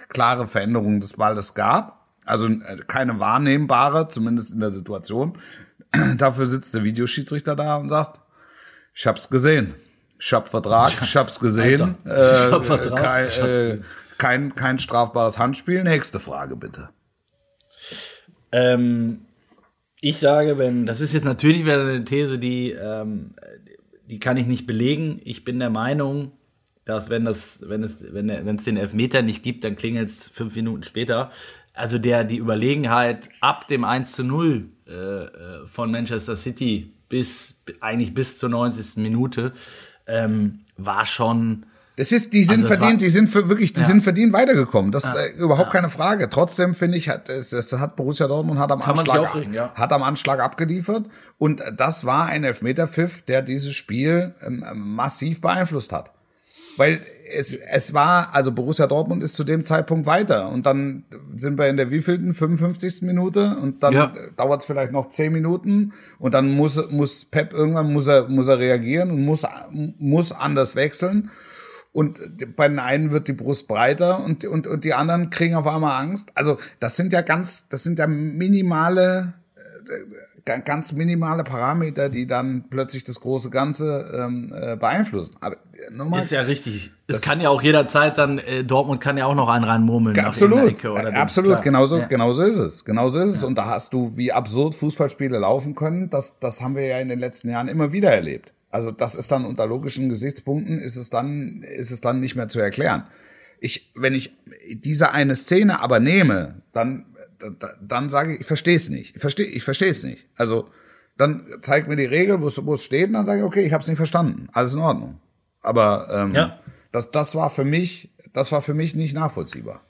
klare Veränderung des Balles gab, also äh, keine wahrnehmbare, zumindest in der Situation, *clears throat* dafür sitzt der Videoschiedsrichter da und sagt, ich hab's gesehen. Ich hab Vertrag, ich hab's gesehen. Äh, ich hab Vertrag. Kein, äh, kein, kein strafbares Handspiel. Nächste Frage bitte. Ähm, ich sage, wenn, das ist jetzt natürlich wieder eine These, die ähm, die kann ich nicht belegen. Ich bin der Meinung, dass wenn das, wenn es, wenn, es den Elfmeter nicht gibt, dann klingelt es fünf Minuten später. Also der, die Überlegenheit ab dem 1 zu 0 äh, äh, von Manchester City bis eigentlich bis zur 90. Minute ähm, war schon das ist, die sind also verdient, war, die sind für, wirklich, die ja. sind verdient weitergekommen. Das ist äh, überhaupt ja. keine Frage. Trotzdem finde ich, hat, es, es hat Borussia Dortmund hat am Anschlag, ja. hat am Anschlag abgeliefert. Und das war ein Elfmeterpfiff, der dieses Spiel ähm, massiv beeinflusst hat. Weil es, es war, also Borussia Dortmund ist zu dem Zeitpunkt weiter. Und dann sind wir in der wievielten? 55. Minute. Und dann ja. dauert es vielleicht noch 10 Minuten. Und dann muss, muss Pep irgendwann muss er, muss er reagieren und muss, muss anders wechseln. Und bei den einen wird die Brust breiter und, und, und die anderen kriegen auf einmal Angst. Also das sind ja ganz, das sind ja minimale, äh, ganz minimale Parameter, die dann plötzlich das große Ganze ähm, äh, beeinflussen. Aber äh, nochmal, ist ja richtig. Es kann ja auch jederzeit dann, äh, Dortmund kann ja auch noch einen reinmurmeln. Absolut, absolut, genauso, ja. genauso ist es. Genauso ist es. Ja. Und da hast du, wie absurd Fußballspiele laufen können, das, das haben wir ja in den letzten Jahren immer wieder erlebt. Also das ist dann unter logischen Gesichtspunkten ist es dann ist es dann nicht mehr zu erklären. Ich, wenn ich diese eine Szene aber nehme, dann dann sage ich, ich verstehe es nicht. Ich verstehe ich verstehe es nicht. Also dann zeigt mir die Regel, wo es wo es steht, und dann sage ich, okay, ich habe es nicht verstanden. Alles in Ordnung. Aber ähm, ja. das das war für mich das war für mich nicht nachvollziehbar.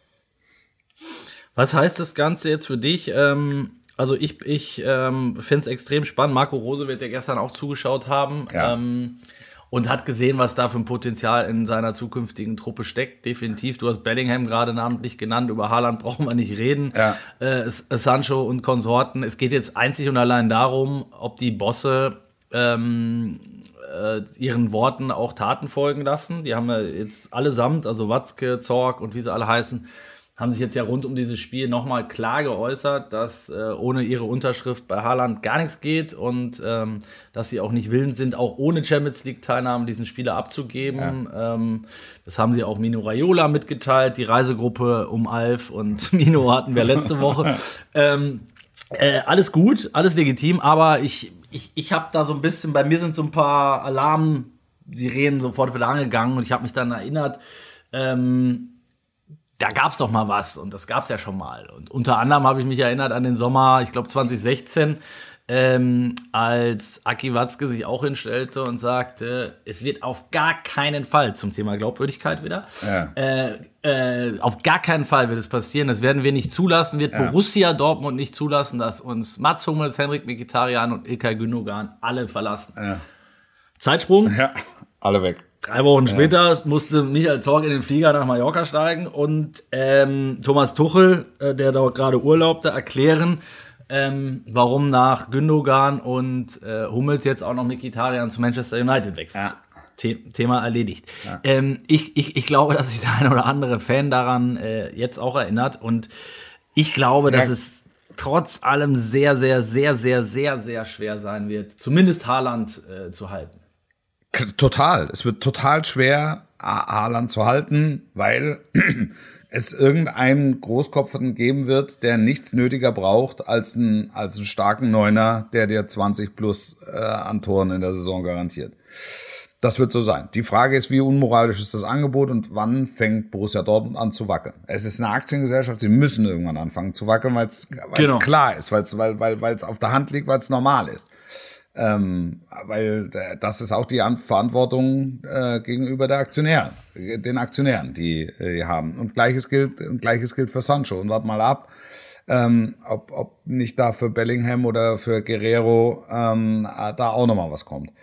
Was heißt das Ganze jetzt für dich? Ähm also ich, ich ähm, finde es extrem spannend. Marco Rose wird ja gestern auch zugeschaut haben ja. ähm, und hat gesehen, was da für ein Potenzial in seiner zukünftigen Truppe steckt. Definitiv. Du hast Bellingham gerade namentlich genannt. Über Haaland brauchen wir nicht reden. Ja. Äh, Sancho und Konsorten. Es geht jetzt einzig und allein darum, ob die Bosse ähm, äh, ihren Worten auch Taten folgen lassen. Die haben ja jetzt allesamt, also Watzke, Zorg und wie sie alle heißen, haben sich jetzt ja rund um dieses Spiel nochmal klar geäußert, dass äh, ohne ihre Unterschrift bei Haaland gar nichts geht und ähm, dass sie auch nicht willens sind, auch ohne Champions League-Teilnahme diesen Spieler abzugeben. Ja. Ähm, das haben sie auch Mino Raiola mitgeteilt, die Reisegruppe um Alf und *laughs* Mino hatten wir letzte Woche. *laughs* ähm, äh, alles gut, alles legitim, aber ich, ich, ich habe da so ein bisschen, bei mir sind so ein paar Alarm-Sirenen sofort wieder angegangen und ich habe mich dann erinnert, ähm, da gab es doch mal was und das gab es ja schon mal. Und unter anderem habe ich mich erinnert an den Sommer, ich glaube 2016, ähm, als Aki Watzke sich auch hinstellte und sagte, es wird auf gar keinen Fall zum Thema Glaubwürdigkeit wieder, ja. äh, äh, auf gar keinen Fall wird es passieren, das werden wir nicht zulassen, wird ja. Borussia Dortmund nicht zulassen, dass uns Mats Hummels, Henrik Mikitarian und Ilkay Gündogan alle verlassen. Ja. Zeitsprung. Ja, alle weg. Drei Wochen ja. später musste Michael Zorg in den Flieger nach Mallorca steigen und ähm, Thomas Tuchel, äh, der dort gerade urlaubte, erklären, ähm, warum nach Gündogan und äh, Hummels jetzt auch noch Mikitarian zu Manchester United wechselt. Ja. The Thema erledigt. Ja. Ähm, ich, ich, ich glaube, dass sich der ein oder andere Fan daran äh, jetzt auch erinnert und ich glaube, dass es trotz allem sehr, sehr, sehr, sehr, sehr, sehr schwer sein wird, zumindest Haaland äh, zu halten. Total. Es wird total schwer, Haaland zu halten, weil *clears throat* es irgendeinen Großkopferten geben wird, der nichts nötiger braucht als einen, als einen starken Neuner, der dir 20 plus äh, an Toren in der Saison garantiert. Das wird so sein. Die Frage ist, wie unmoralisch ist das Angebot und wann fängt Borussia Dortmund an zu wackeln? Es ist eine Aktiengesellschaft, sie müssen irgendwann anfangen zu wackeln, weil es genau. klar ist, weil's, weil es weil, weil, auf der Hand liegt, weil es normal ist. Ähm, weil das ist auch die Verantwortung äh, gegenüber der Aktionären, den Aktionären, die, äh, haben. Und gleiches gilt, und gleiches gilt für Sancho. Und wart mal ab, ähm, ob, ob nicht da für Bellingham oder für Guerrero ähm, da auch nochmal was kommt.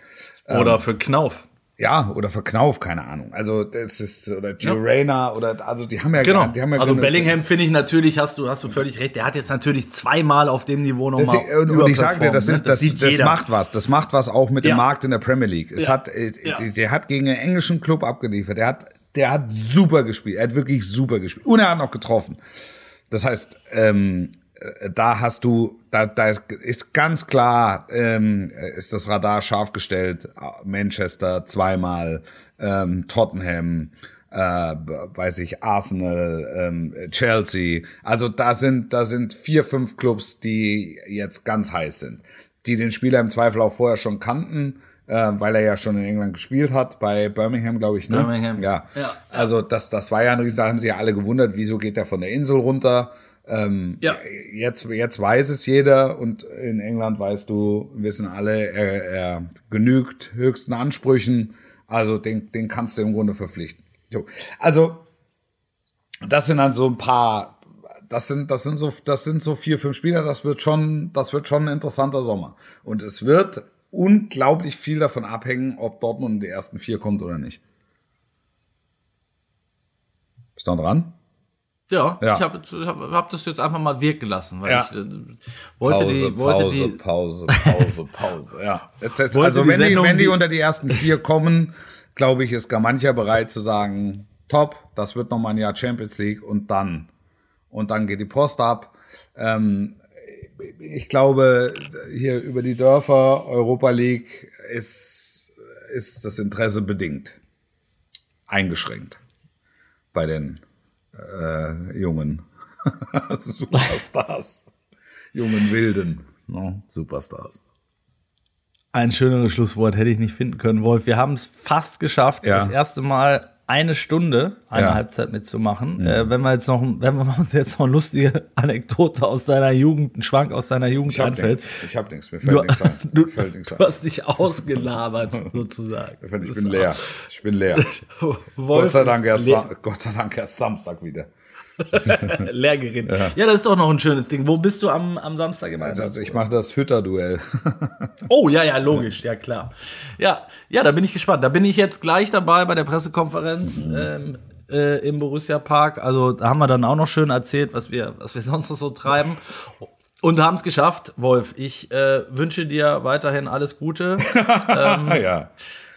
Oder ähm, für Knauf. Ja, oder für Knauf, keine Ahnung. Also das ist oder Gio ja. Reyna oder also die haben ja genau. die haben ja Also Bellingham finde ich natürlich, hast du hast du völlig recht. Der hat jetzt natürlich zweimal auf dem Niveau nochmal Und, und ich sage dir, das ist ne? das, das, das macht was. Das macht was auch mit ja. dem Markt in der Premier League. Es ja. hat äh, der hat gegen einen englischen Club abgeliefert. Der hat der hat super gespielt. Er hat wirklich super gespielt und er hat noch getroffen. Das heißt, ähm, äh, da hast du, da, da ist ganz klar, ähm, ist das Radar scharf gestellt. Manchester zweimal, ähm, Tottenham, äh, weiß ich, Arsenal, ähm, Chelsea. Also da sind, da sind vier, fünf Clubs, die jetzt ganz heiß sind, die den Spieler im Zweifel auch vorher schon kannten. Äh, weil er ja schon in England gespielt hat, bei Birmingham, glaube ich. Ne? Birmingham. Ja. ja. Also das, das war ja ein Riesen, da haben sie ja alle gewundert, wieso geht er von der Insel runter. Ähm, ja. Jetzt, jetzt weiß es jeder und in England weißt du, wissen alle, er, er genügt höchsten Ansprüchen. Also den, den kannst du im Grunde verpflichten. Jo. Also das sind dann so ein paar, das sind, das sind so, das sind so vier, fünf Spieler. Das wird schon, das wird schon ein interessanter Sommer. Und es wird unglaublich viel davon abhängen, ob Dortmund in die ersten vier kommt oder nicht. Bist du noch dran? Ja, ja. ich habe hab, hab das jetzt einfach mal wirken lassen, weil ja. ich äh, wollte Pause, die wollte Pause, die Pause, Pause, Pause, ja. also wenn die, wenn die unter die ersten vier kommen, glaube ich, ist gar mancher bereit zu sagen, top, das wird nochmal ein Jahr Champions League und dann. Und dann geht die Post ab. Ähm, ich glaube, hier über die Dörfer, Europa League, ist, ist das Interesse bedingt. Eingeschränkt. Bei den äh, jungen *laughs* Superstars. jungen Wilden. No, Superstars. Ein schöneres Schlusswort hätte ich nicht finden können, Wolf. Wir haben es fast geschafft, Ja. das erste Mal eine Stunde, eine Ja. Halbzeit mitzumachen. Äh, wenn wir jetzt noch, wenn wir *laughs* uns jetzt noch eine lustige Anekdote aus deiner Jugend, einen Schwank aus deiner Jugend Ich einfällt. nichts. Ich hab nichts. Mir fällt Du, nichts *laughs* ein. du, fällt du ein. hast dich ausgelabert, *laughs* sozusagen. Ich bin- leer. Ich bin leer. Gott sei Dank erst, leer- Gott sei Dank erst Samstag wieder. *laughs* leer geredet. Ja. das ist doch noch ein schönes Ding. Wo bist du am, am Samstag im Einsatz? Also ich mache das Hütter-Duell. *laughs* Oh, ja, ja, logisch, ja klar. Ja, ja, da bin ich gespannt. Da bin ich jetzt gleich dabei bei der Pressekonferenz ähm, äh, im Borussia Park. Also da haben wir dann auch noch schön erzählt, was wir, was wir *laughs* sonst noch so treiben. Und haben es geschafft, Wolf. Ich äh, wünsche dir weiterhin alles Gute. ja.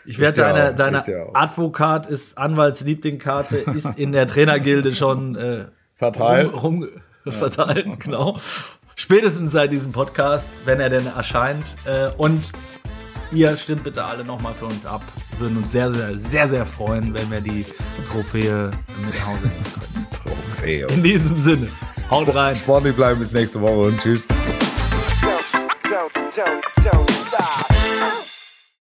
Ich werde deine, deine. Advokat ist Anwaltslieblingkarte, *laughs* ist in der Trainergilde schon äh, Verteilt. rum, rum verteilt, genau. Spätestens seit diesem Podcast, wenn er denn erscheint. Äh, und ihr stimmt bitte alle nochmal für uns ab. Wir würden uns sehr, sehr, sehr, sehr freuen, wenn wir die Trophäe mit nach Hause nehmen können. *laughs* Trophäe. In diesem Sinne, haut rein. Sportlich bleiben bis nächste Woche und tschüss. don't, don't, don't.